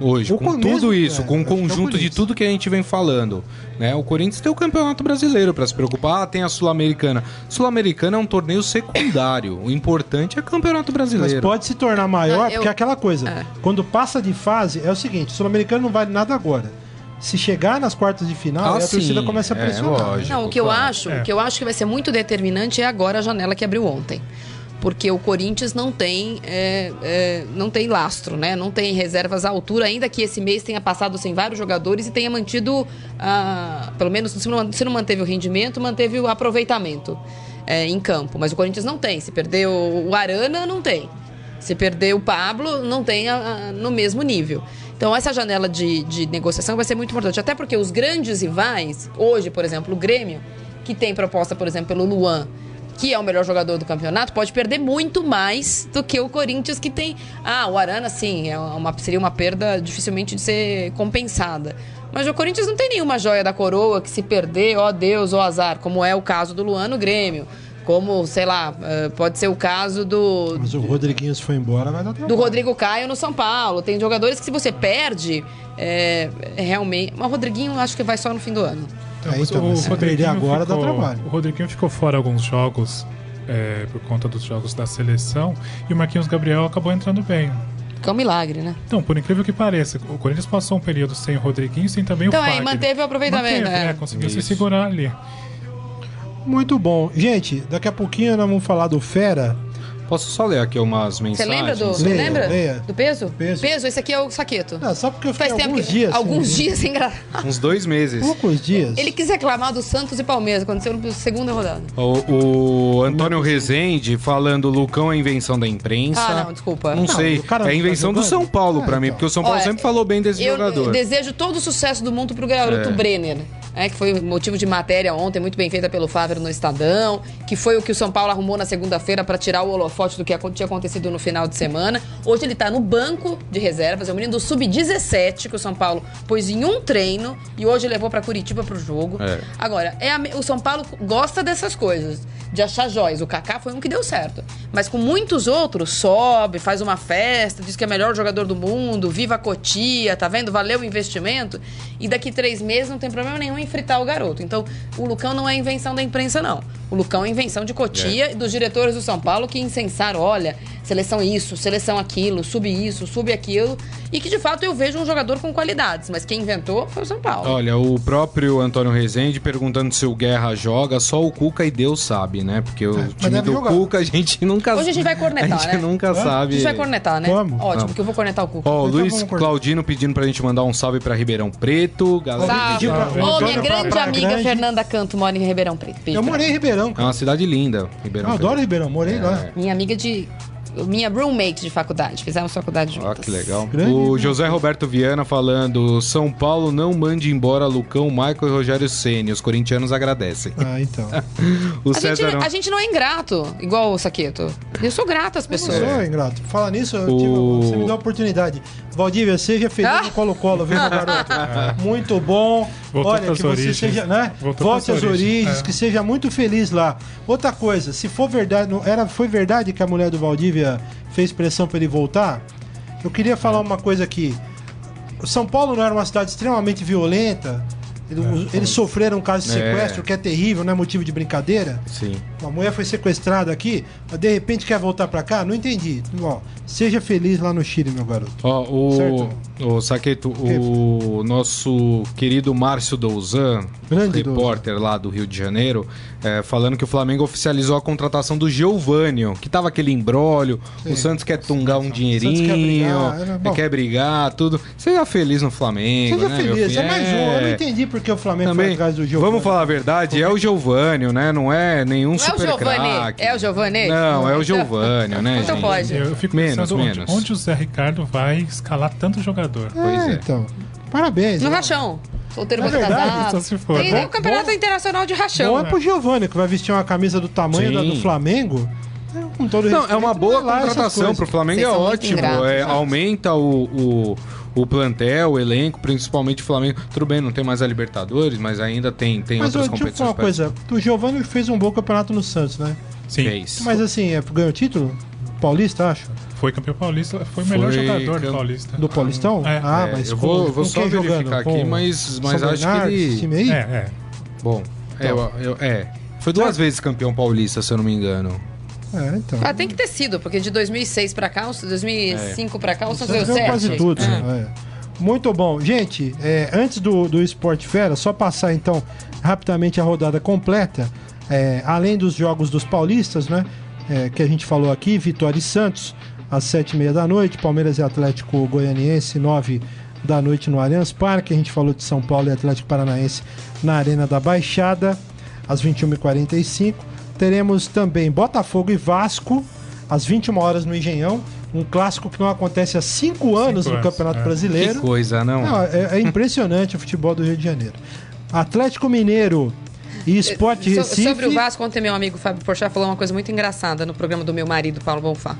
Speaker 4: Hoje,
Speaker 2: O
Speaker 4: com
Speaker 2: começo,
Speaker 4: tudo isso,
Speaker 2: é,
Speaker 4: com
Speaker 2: que é
Speaker 4: conjunto
Speaker 2: por
Speaker 4: de tudo que a gente vem falando. Né? O Corinthians tem o Campeonato Brasileiro pra se preocupar, ah, tem a Sul-Americana. Sul-Americana é um torneio secundário. O importante é o Campeonato
Speaker 2: Mas
Speaker 4: Brasileiro.
Speaker 2: pode se tornar maior,
Speaker 3: Ah, eu-
Speaker 2: porque é aquela coisa.
Speaker 3: É.
Speaker 2: Quando passa de fase, é o seguinte: o Sul-Americano não vale nada agora. Se chegar nas quartas de final,
Speaker 4: Ah,
Speaker 2: a torcida
Speaker 4: sim,
Speaker 2: começa a
Speaker 4: é,
Speaker 2: pressionar.
Speaker 4: lógico.
Speaker 3: Não, o que eu
Speaker 4: claro.
Speaker 3: acho,
Speaker 5: É.
Speaker 3: o que eu acho que vai ser muito determinante é agora a janela que abriu ontem. Porque o Corinthians não tem, é, é, não tem lastro, né? Não tem reservas à altura, ainda que esse mês tenha passado sem vários jogadores e tenha mantido, ah, pelo menos se não, se não manteve o rendimento, manteve o aproveitamento é, em campo. Mas o Corinthians não tem. Se perdeu o Arana, não tem. Se perder o Pablo, não tem a- a- no mesmo nível. Então, essa janela de, de negociação vai ser muito importante. Até porque os grandes rivais, hoje, por exemplo, o Grêmio, que tem proposta, por exemplo, pelo Luan, que é o melhor jogador do campeonato, pode perder muito mais do que o Corinthians, que tem. Ah, o Arana, sim, é uma, seria uma perda dificilmente de ser compensada. Mas o Corinthians não tem nenhuma joia da coroa que se perder, ó Deus, ó azar, como é o caso do Luan no Grêmio. Como, sei lá, eh, pode ser o caso do,
Speaker 2: Mas o Rodriguinho, se for embora, vai dar
Speaker 3: do
Speaker 2: trabalho.
Speaker 3: Rodrigo Caio no São Paulo. Tem jogadores que se você perde, é, realmente. Mas o Rodriguinho acho que vai só no fim do ano.
Speaker 2: É, então, mas se perder agora, dá trabalho.
Speaker 5: O Rodriguinho ficou fora alguns jogos é, por conta dos jogos da seleção e o Marquinhos Gabriel acabou entrando bem.
Speaker 3: Que é um milagre, né?
Speaker 5: Então, por incrível que pareça, o Corinthians passou um período sem o Rodriguinho e sem também
Speaker 3: Então,
Speaker 5: o
Speaker 3: é,
Speaker 5: Fagner.
Speaker 3: manteve o aproveitamento,
Speaker 5: Manteve,
Speaker 3: é.
Speaker 5: Conseguiu se
Speaker 4: Isso.
Speaker 5: segurar ali.
Speaker 2: Muito bom. Gente, daqui a pouquinho nós vamos falar do Fera.
Speaker 4: Posso só ler aqui umas
Speaker 3: Você
Speaker 4: mensagens?
Speaker 3: lembra do. Você
Speaker 2: Leia,
Speaker 3: lembra?
Speaker 2: leia.
Speaker 3: Do peso?
Speaker 2: Peso.
Speaker 3: esse aqui é o saqueto.
Speaker 2: Não, só porque eu fiquei
Speaker 3: Faz tempo
Speaker 2: alguns
Speaker 3: que.
Speaker 2: dias. sem
Speaker 3: alguns
Speaker 2: ver.
Speaker 3: dias sem gravar.
Speaker 4: Uns dois meses.
Speaker 2: Poucos dias.
Speaker 3: Ele quis reclamar do Santos e Palmeiras, aconteceu na segunda rodada.
Speaker 4: O, o Antônio Rezende falando Lucão é invenção da imprensa.
Speaker 3: Ah, não, desculpa.
Speaker 4: Não,
Speaker 3: Não,
Speaker 4: sei.
Speaker 2: cara
Speaker 4: é
Speaker 2: tá
Speaker 4: invenção do? São Paulo
Speaker 2: Ah,
Speaker 4: pra mim,
Speaker 2: então.
Speaker 4: porque o São Paulo
Speaker 3: Olha,
Speaker 4: sempre falou bem desse
Speaker 3: Eu
Speaker 4: jogador.
Speaker 3: desejo todo o sucesso do mundo pro garoto
Speaker 4: É.
Speaker 3: Brenner. É, que foi motivo de matéria ontem, muito bem feita pelo Fávero no Estadão, que foi o que o São Paulo arrumou na segunda-feira para tirar o holofote do que tinha acontecido no final de semana. Hoje ele tá no banco de reservas, é o menino do Sub-17 que o São Paulo pôs em um treino e hoje levou para Curitiba pro jogo.
Speaker 4: É.
Speaker 3: Agora, é a o São Paulo gosta dessas coisas, de achar jóias. O Kaká foi um que deu certo. Mas com muitos outros, sobe, faz uma festa, diz que é o melhor jogador do mundo, viva a Cotia, tá vendo? Valeu o investimento. E daqui três meses não tem problema nenhum em fritar o garoto. Então, o Lucão não é invenção da imprensa, não. O Lucão é invenção de Cotia e dos diretores do São Paulo que incensaram, olha, seleção isso, seleção aquilo, sub isso, sub aquilo. E que, de fato, eu vejo um jogador com qualidades. Mas quem inventou foi o São Paulo.
Speaker 4: Olha, o próprio Antônio Rezende perguntando se o Guerra joga, só o Cuca e Deus sabe, né? Porque o
Speaker 2: mas
Speaker 4: time do
Speaker 2: jogar.
Speaker 4: Cuca a gente nunca
Speaker 3: Hoje a gente vai cornetar,
Speaker 4: A gente
Speaker 3: né?
Speaker 4: nunca
Speaker 3: A
Speaker 4: sabe.
Speaker 3: gente vai cornetar, né?
Speaker 2: Vamos.
Speaker 3: Ótimo, porque eu vou cornetar o Cuca.
Speaker 4: Ó, o
Speaker 2: Então
Speaker 4: Luiz. Claudino pedindo pra gente mandar um salve pra Ribeirão Preto. Galera,
Speaker 3: Salve.
Speaker 2: pediu pra-
Speaker 3: Ô,
Speaker 2: pra-
Speaker 3: minha
Speaker 2: pra-
Speaker 3: grande
Speaker 2: pra
Speaker 3: amiga
Speaker 2: grande.
Speaker 3: Fernanda Canto mora em Ribeirão Preto.
Speaker 2: Eu
Speaker 3: pra
Speaker 2: morei em Ribeirão,
Speaker 4: É
Speaker 2: cara.
Speaker 4: uma cidade linda, Ribeirão
Speaker 2: Eu adoro Ribeirão, morei lá.
Speaker 3: ela. Minha amiga de. Minha roommate de faculdade. Fizemos faculdade juntas.
Speaker 4: Ah, que legal.
Speaker 2: Grande,
Speaker 4: o
Speaker 2: né?
Speaker 4: José Roberto Viana falando: São Paulo não mande embora Lucão, Michael e Rogério Ceni. Os corintianos agradecem.
Speaker 2: Ah, então.
Speaker 4: O
Speaker 3: A gente,
Speaker 4: César.
Speaker 3: a gente não é ingrato, igual o Saqueto. Eu sou grata às
Speaker 2: Eu
Speaker 3: pessoas.
Speaker 2: sou ingrato. Fala nisso, eu
Speaker 4: O-
Speaker 2: tive- você me deu a oportunidade. Valdívia, seja feliz
Speaker 3: Ah!
Speaker 2: no Colo-Colo, viu, meu garoto? Muito bom.
Speaker 5: Voltou
Speaker 2: Olha, que você
Speaker 5: origens.
Speaker 2: seja, né?
Speaker 5: Voltou
Speaker 2: Volte às origens,
Speaker 5: origens, é.
Speaker 2: que seja muito feliz lá. Outra coisa, se for verdade, não- era, foi verdade que a mulher do Valdívia fez pressão para ele voltar? Eu queria falar uma coisa aqui. São Paulo não era uma cidade extremamente violenta. Ele- Eles sofreram um caso de
Speaker 4: É.
Speaker 2: sequestro que é terrível, não é motivo de brincadeira.
Speaker 4: Sim.
Speaker 2: Uma mulher foi sequestrada aqui, mas de repente quer voltar pra cá? Não entendi. Ó, seja feliz lá no Chile, meu garoto.
Speaker 4: Ó, o,
Speaker 2: Certo.
Speaker 4: o Saqueto, o nosso querido Márcio Douzan,
Speaker 2: Grande
Speaker 4: repórter lá do Rio de Janeiro, é, falando que o Flamengo oficializou a contratação do Geovânio, que tava aquele embrólio, o Santos quer tungar um dinheirinho,
Speaker 2: quer brigar,
Speaker 4: quer?
Speaker 2: Bom.
Speaker 4: brigar, tudo. Seja feliz no Flamengo,
Speaker 2: Seja
Speaker 4: né,
Speaker 2: feliz, é mais um. Eu não entendi porque o Flamengo foi
Speaker 4: Também,
Speaker 2: atrás do jogo.
Speaker 4: vamos falar a verdade, é o Geovânio, né? Não é nenhum
Speaker 3: Não é o
Speaker 4: craque.
Speaker 3: É o Giovani?
Speaker 4: Não, é o Geovânio, né,
Speaker 3: Então
Speaker 4: gente?
Speaker 3: pode.
Speaker 5: Eu fico
Speaker 4: Menos,
Speaker 5: pensando onde,
Speaker 4: menos.
Speaker 5: onde o Zé Ricardo vai escalar tanto jogador.
Speaker 4: Pois
Speaker 2: É,
Speaker 4: é.
Speaker 2: então. Parabéns.
Speaker 3: No rachão. Solteiro
Speaker 2: É verdade,
Speaker 3: casado.
Speaker 5: se for.
Speaker 3: Tem
Speaker 5: Bom-
Speaker 3: o campeonato
Speaker 2: bom-
Speaker 3: internacional de rachão.
Speaker 2: Bom é pro Giovanni, que vai vestir uma camisa do tamanho da do. Flamengo. É, Com todo
Speaker 4: Não,
Speaker 2: respeito,
Speaker 4: é uma boa
Speaker 2: essas
Speaker 4: contratação pro Flamengo, é
Speaker 3: Vocês muito
Speaker 4: ótimo. é, aumenta o, o, o plantel, o elenco, principalmente o Flamengo. Tudo bem, não tem mais a Libertadores, mas ainda tem, tem
Speaker 2: Mas
Speaker 4: outras
Speaker 2: eu, deixa eu falar
Speaker 4: competições.
Speaker 2: uma coisa. O Giovanni fez um bom campeonato no Santos, né?
Speaker 5: Sim,
Speaker 4: Fez.
Speaker 2: Mas assim, é, ganhou título? Paulista, acho?
Speaker 5: foi campeão paulista, foi o melhor
Speaker 4: Foi
Speaker 5: jogador
Speaker 4: cam-
Speaker 5: do Paulista.
Speaker 2: Do Paulistão?
Speaker 5: É.
Speaker 2: Ah,
Speaker 4: É,
Speaker 2: mas
Speaker 4: eu
Speaker 2: com-
Speaker 4: vou,
Speaker 2: com
Speaker 4: vou só verificar
Speaker 2: jogando?
Speaker 4: aqui,
Speaker 2: Com
Speaker 4: mas, mas acho que
Speaker 2: Bernardo, esse
Speaker 4: ele.
Speaker 2: time aí?
Speaker 5: É, é.
Speaker 4: Bom, é, eu- eu- é. Foi duas vezes campeão paulista, se eu não me engano.
Speaker 2: É, então.
Speaker 3: Ah, tem que ter sido, porque de 2006 pra cá, os- 2005 pra cá, o Santos deu sete.
Speaker 2: quase tudo.
Speaker 3: É.
Speaker 2: é. Muito bom. Gente, é, antes do, do Sport Fera, só passar então rapidamente a rodada completa. É, além dos jogos dos paulistas, né? é, que a gente falou aqui, Vitória e Santos, às sete e meia da noite, Palmeiras e Atlético Goianiense, nove da noite no Allianz Parque. A gente falou de São Paulo e Atlético Paranaense na Arena da Baixada, às 21h45. Teremos também Botafogo e Vasco, às 21 horas no Engenhão. Um clássico que não acontece há cinco anos no
Speaker 5: anos,
Speaker 2: Campeonato
Speaker 5: é.
Speaker 2: Brasileiro.
Speaker 4: Que coisa, não?
Speaker 2: Não, é, é impressionante o futebol do Rio de Janeiro. Atlético Mineiro e Sport
Speaker 3: So-
Speaker 2: Recife.
Speaker 3: Sobre o Vasco, ontem meu amigo Fábio Porchat falou uma coisa muito engraçada no programa do meu marido, Paulo Bonfá.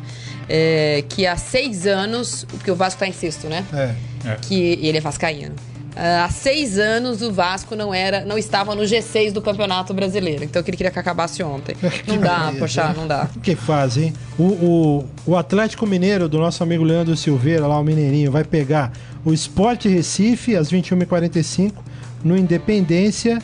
Speaker 3: É, que há seis anos, porque o Vasco tá em sexto, né?
Speaker 2: É.
Speaker 3: Que, e ele é vascaíno. Ah, há seis anos o Vasco não era, não estava no G6 do Campeonato Brasileiro. Então ele queria que acabasse ontem. Não dá,
Speaker 2: beleza, hein?
Speaker 3: não dá.
Speaker 2: Que faz, hein? O, o, o Atlético Mineiro, do nosso amigo Leandro Silveira, lá o Mineirinho, vai pegar o Sport Recife às 21h45 no Independência.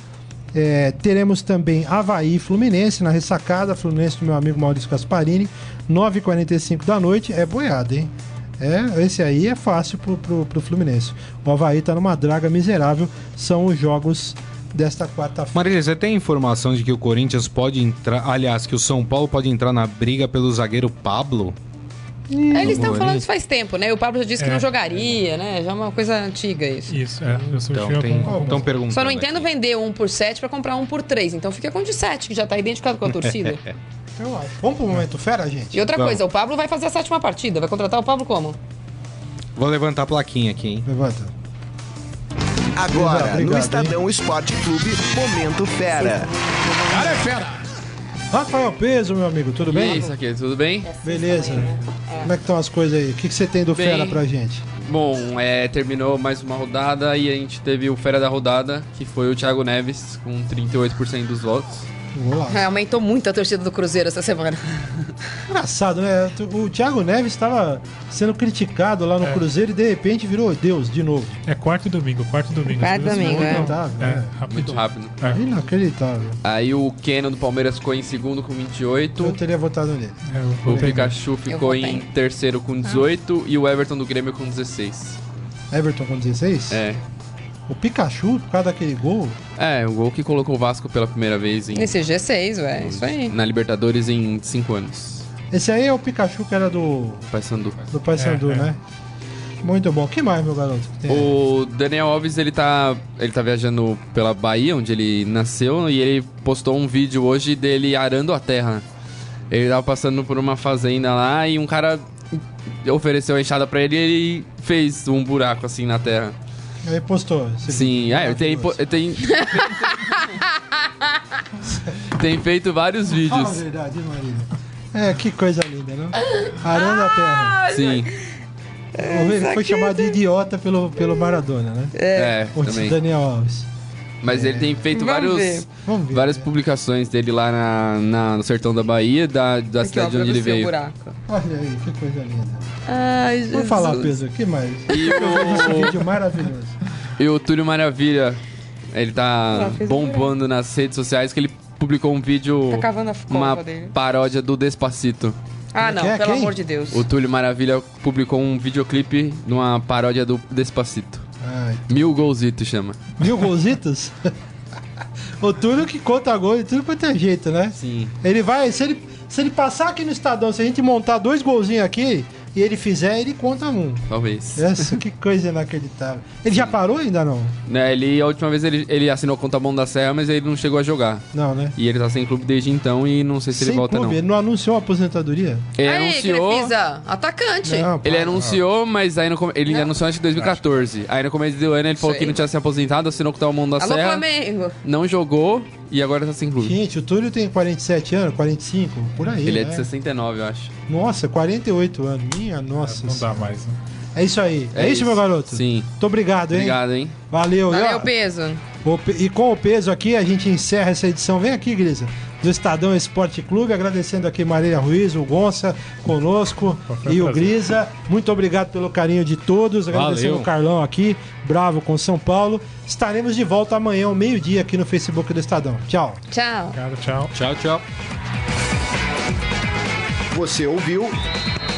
Speaker 2: É, teremos também Havaí e Fluminense na ressacada. Fluminense do meu amigo Maurício Gasparini, 9h45 da noite. É boiada, hein? É, esse aí é fácil pro, pro, pro Fluminense. O Havaí tá numa draga miserável. São os jogos desta quarta-feira.
Speaker 4: Marília, você tem informação de que o Corinthians pode entrar. Aliás, que o São Paulo pode entrar na briga pelo zagueiro Pablo?
Speaker 3: É, Eles estão
Speaker 4: Agora,
Speaker 3: falando isso faz tempo, né? O Pablo já disse que
Speaker 5: É.
Speaker 3: não jogaria, né? Já é uma coisa antiga isso.
Speaker 5: Isso, é. Eu
Speaker 4: Então, tem, estão perguntando.
Speaker 3: Só não entendo
Speaker 4: aqui.
Speaker 3: vender um por 7 pra comprar um por 3. Então fica com o de 7, que já tá identificado com a torcida.
Speaker 2: Eu acho. Vamos pro momento fera, gente?
Speaker 3: E outra
Speaker 4: Vamos.
Speaker 3: coisa, o Pablo vai fazer a sétima partida. Vai contratar o Pablo como?
Speaker 4: Vou levantar a plaquinha aqui, hein?
Speaker 2: Levanta.
Speaker 1: Agora,
Speaker 2: Obrigado,
Speaker 1: no
Speaker 2: hein?
Speaker 1: Estadão Esporte Clube, Momento Fera.
Speaker 2: Rafael Peso, meu amigo, tudo bem?
Speaker 6: isso aqui, tudo bem?
Speaker 2: Beleza. Como é que estão as coisas aí? O que, que você tem do
Speaker 6: Bem.
Speaker 2: fera pra gente?
Speaker 6: Bom, é, terminou mais uma rodada e a gente teve o fera da rodada, que foi o Thiago Neves, com 38% dos votos.
Speaker 3: É, aumentou muito a torcida do Cruzeiro essa semana.
Speaker 2: Engraçado, né? O Thiago Neves estava sendo criticado lá no
Speaker 5: É.
Speaker 2: Cruzeiro e de repente virou Deus de novo.
Speaker 5: É quarto e domingo, quarto e domingo.
Speaker 3: Quarto e domingo, é.
Speaker 5: É,
Speaker 2: né?
Speaker 6: Muito rápido.
Speaker 5: É,
Speaker 2: Inacreditável.
Speaker 6: Aí o Keno do Palmeiras ficou em segundo com
Speaker 2: Eu
Speaker 6: 28.
Speaker 2: teria votado nele.
Speaker 5: é, eu
Speaker 6: O. Pikachu ficou em terceiro com 18 e o Everton do Grêmio com 16.
Speaker 2: Everton com 16?
Speaker 6: É.
Speaker 2: O Pikachu, por causa daquele gol,
Speaker 6: É, o gol que colocou o Vasco pela primeira vez em,
Speaker 3: Nesse G6, ué. Isso aí.
Speaker 6: na Libertadores em 5 anos.
Speaker 2: esse aí é o Pikachu que era do,
Speaker 6: Paysandu.
Speaker 2: do Paysandu,
Speaker 5: É, é.
Speaker 2: né? Muito bom. O que mais, meu garoto?
Speaker 6: O Daniel Alves, ele tá, ele tá viajando pela Bahia, onde ele nasceu, e ele postou um vídeo hoje dele arando a terra. Ele tava passando por uma fazenda lá e um cara ofereceu a enxada pra ele e ele fez um buraco assim na terra.
Speaker 2: Aí postou.
Speaker 6: Sim, é, ele tem,
Speaker 2: Maravilhoso.
Speaker 6: ele tem, feito vários
Speaker 2: Fala a
Speaker 6: vídeos.
Speaker 2: verdade, Marília. É, que coisa linda, não? Arando a terra.
Speaker 6: Sim,
Speaker 2: Ele foi chamado de idiota pelo, pelo Maradona, né?
Speaker 6: é,
Speaker 2: O
Speaker 6: também.
Speaker 2: Daniel Alves.
Speaker 6: Mas ele tem feito
Speaker 3: Vamos
Speaker 6: vários,
Speaker 3: ver.
Speaker 2: Vamos ver.
Speaker 6: várias publicações dele lá na, na- no sertão da Bahia, da, da
Speaker 3: Aqui, ó,
Speaker 6: cidade de
Speaker 3: pra
Speaker 6: onde ele
Speaker 3: você o
Speaker 6: veio.
Speaker 3: buraco.
Speaker 2: Olha aí, que coisa linda.
Speaker 3: Ai, Jesus.
Speaker 2: Vamos falar, Pedro, o que mais?
Speaker 6: E
Speaker 2: esse
Speaker 6: o,
Speaker 2: vídeo maravilhoso.
Speaker 6: e o Túlio Maravilha, ele tá
Speaker 3: fez
Speaker 6: bombando nas redes sociais que ele publicou um vídeo,
Speaker 3: Tá cavando a
Speaker 6: uma
Speaker 3: dele.
Speaker 6: paródia do Despacito.
Speaker 3: Ah, não,
Speaker 2: Quem é?
Speaker 3: pelo
Speaker 2: Quem?
Speaker 3: amor de Deus.
Speaker 6: O Túlio Maravilha publicou um videoclipe numa paródia do Despacito.
Speaker 2: Ai,
Speaker 6: Mil Golzito chama.
Speaker 2: mil golzitos? o Túlio que conta gol de tudo quanto é jeito, né?
Speaker 6: Sim.
Speaker 2: Ele vai, se ele, se ele passar aqui no Estadão, se a gente montar dois golzinhos aqui e ele fizer, ele conta um.
Speaker 6: Talvez.
Speaker 2: Essa, que coisa inacreditável. Ele já parou ainda não?
Speaker 6: Né, ele, a última vez ele, ele assinou contra a mão da Serra, mas ele não chegou a jogar.
Speaker 2: Não, né?
Speaker 6: E ele tá sem clube desde então e não sei se ele
Speaker 2: Sem
Speaker 6: volta
Speaker 2: clube,
Speaker 6: não.
Speaker 2: ele não anunciou a aposentadoria?
Speaker 6: Ele
Speaker 3: Aí,
Speaker 6: anunciou.
Speaker 3: Crefisa, atacante.
Speaker 2: Não,
Speaker 6: Ele
Speaker 2: para.
Speaker 6: anunciou, mas aí no, ele anunciou acho que em 2014. Aí no começo do ano ele falou
Speaker 3: Sei.
Speaker 6: que não tinha se aposentado, assinou com o mão da
Speaker 3: Alô,
Speaker 6: Serra,
Speaker 3: Flamengo.
Speaker 6: não jogou e agora tá sem clube.
Speaker 2: Gente, o Túlio tem 47 anos, 45, por aí.
Speaker 6: Ele é
Speaker 2: né?
Speaker 6: de 69, eu acho.
Speaker 2: Nossa, 48 anos. Minha nossa.
Speaker 5: Não dá mais, né?
Speaker 2: É isso aí. É,
Speaker 6: É
Speaker 2: isso,
Speaker 6: isso.
Speaker 2: meu garoto?
Speaker 6: Sim.
Speaker 2: Muito obrigado, hein?
Speaker 6: Obrigado, hein?
Speaker 2: Valeu. E, ó,
Speaker 3: Valeu, peso.
Speaker 2: o pe- e com o peso aqui, a gente encerra essa edição. Vem aqui, Grisa. Do Estadão Esporte Clube, agradecendo aqui Marília Ruiz, o Gonça conosco
Speaker 5: Foi
Speaker 2: e o
Speaker 5: prazer.
Speaker 2: Grisa. Muito obrigado pelo carinho de todos. Agradecendo
Speaker 4: Valeu.
Speaker 2: o Carlão aqui, bravo com São Paulo. Estaremos de volta amanhã, ao meio-dia, aqui no Facebook do Estadão. Tchau.
Speaker 3: Tchau.
Speaker 5: Obrigado, tchau.
Speaker 4: Tchau, tchau.
Speaker 1: Você ouviu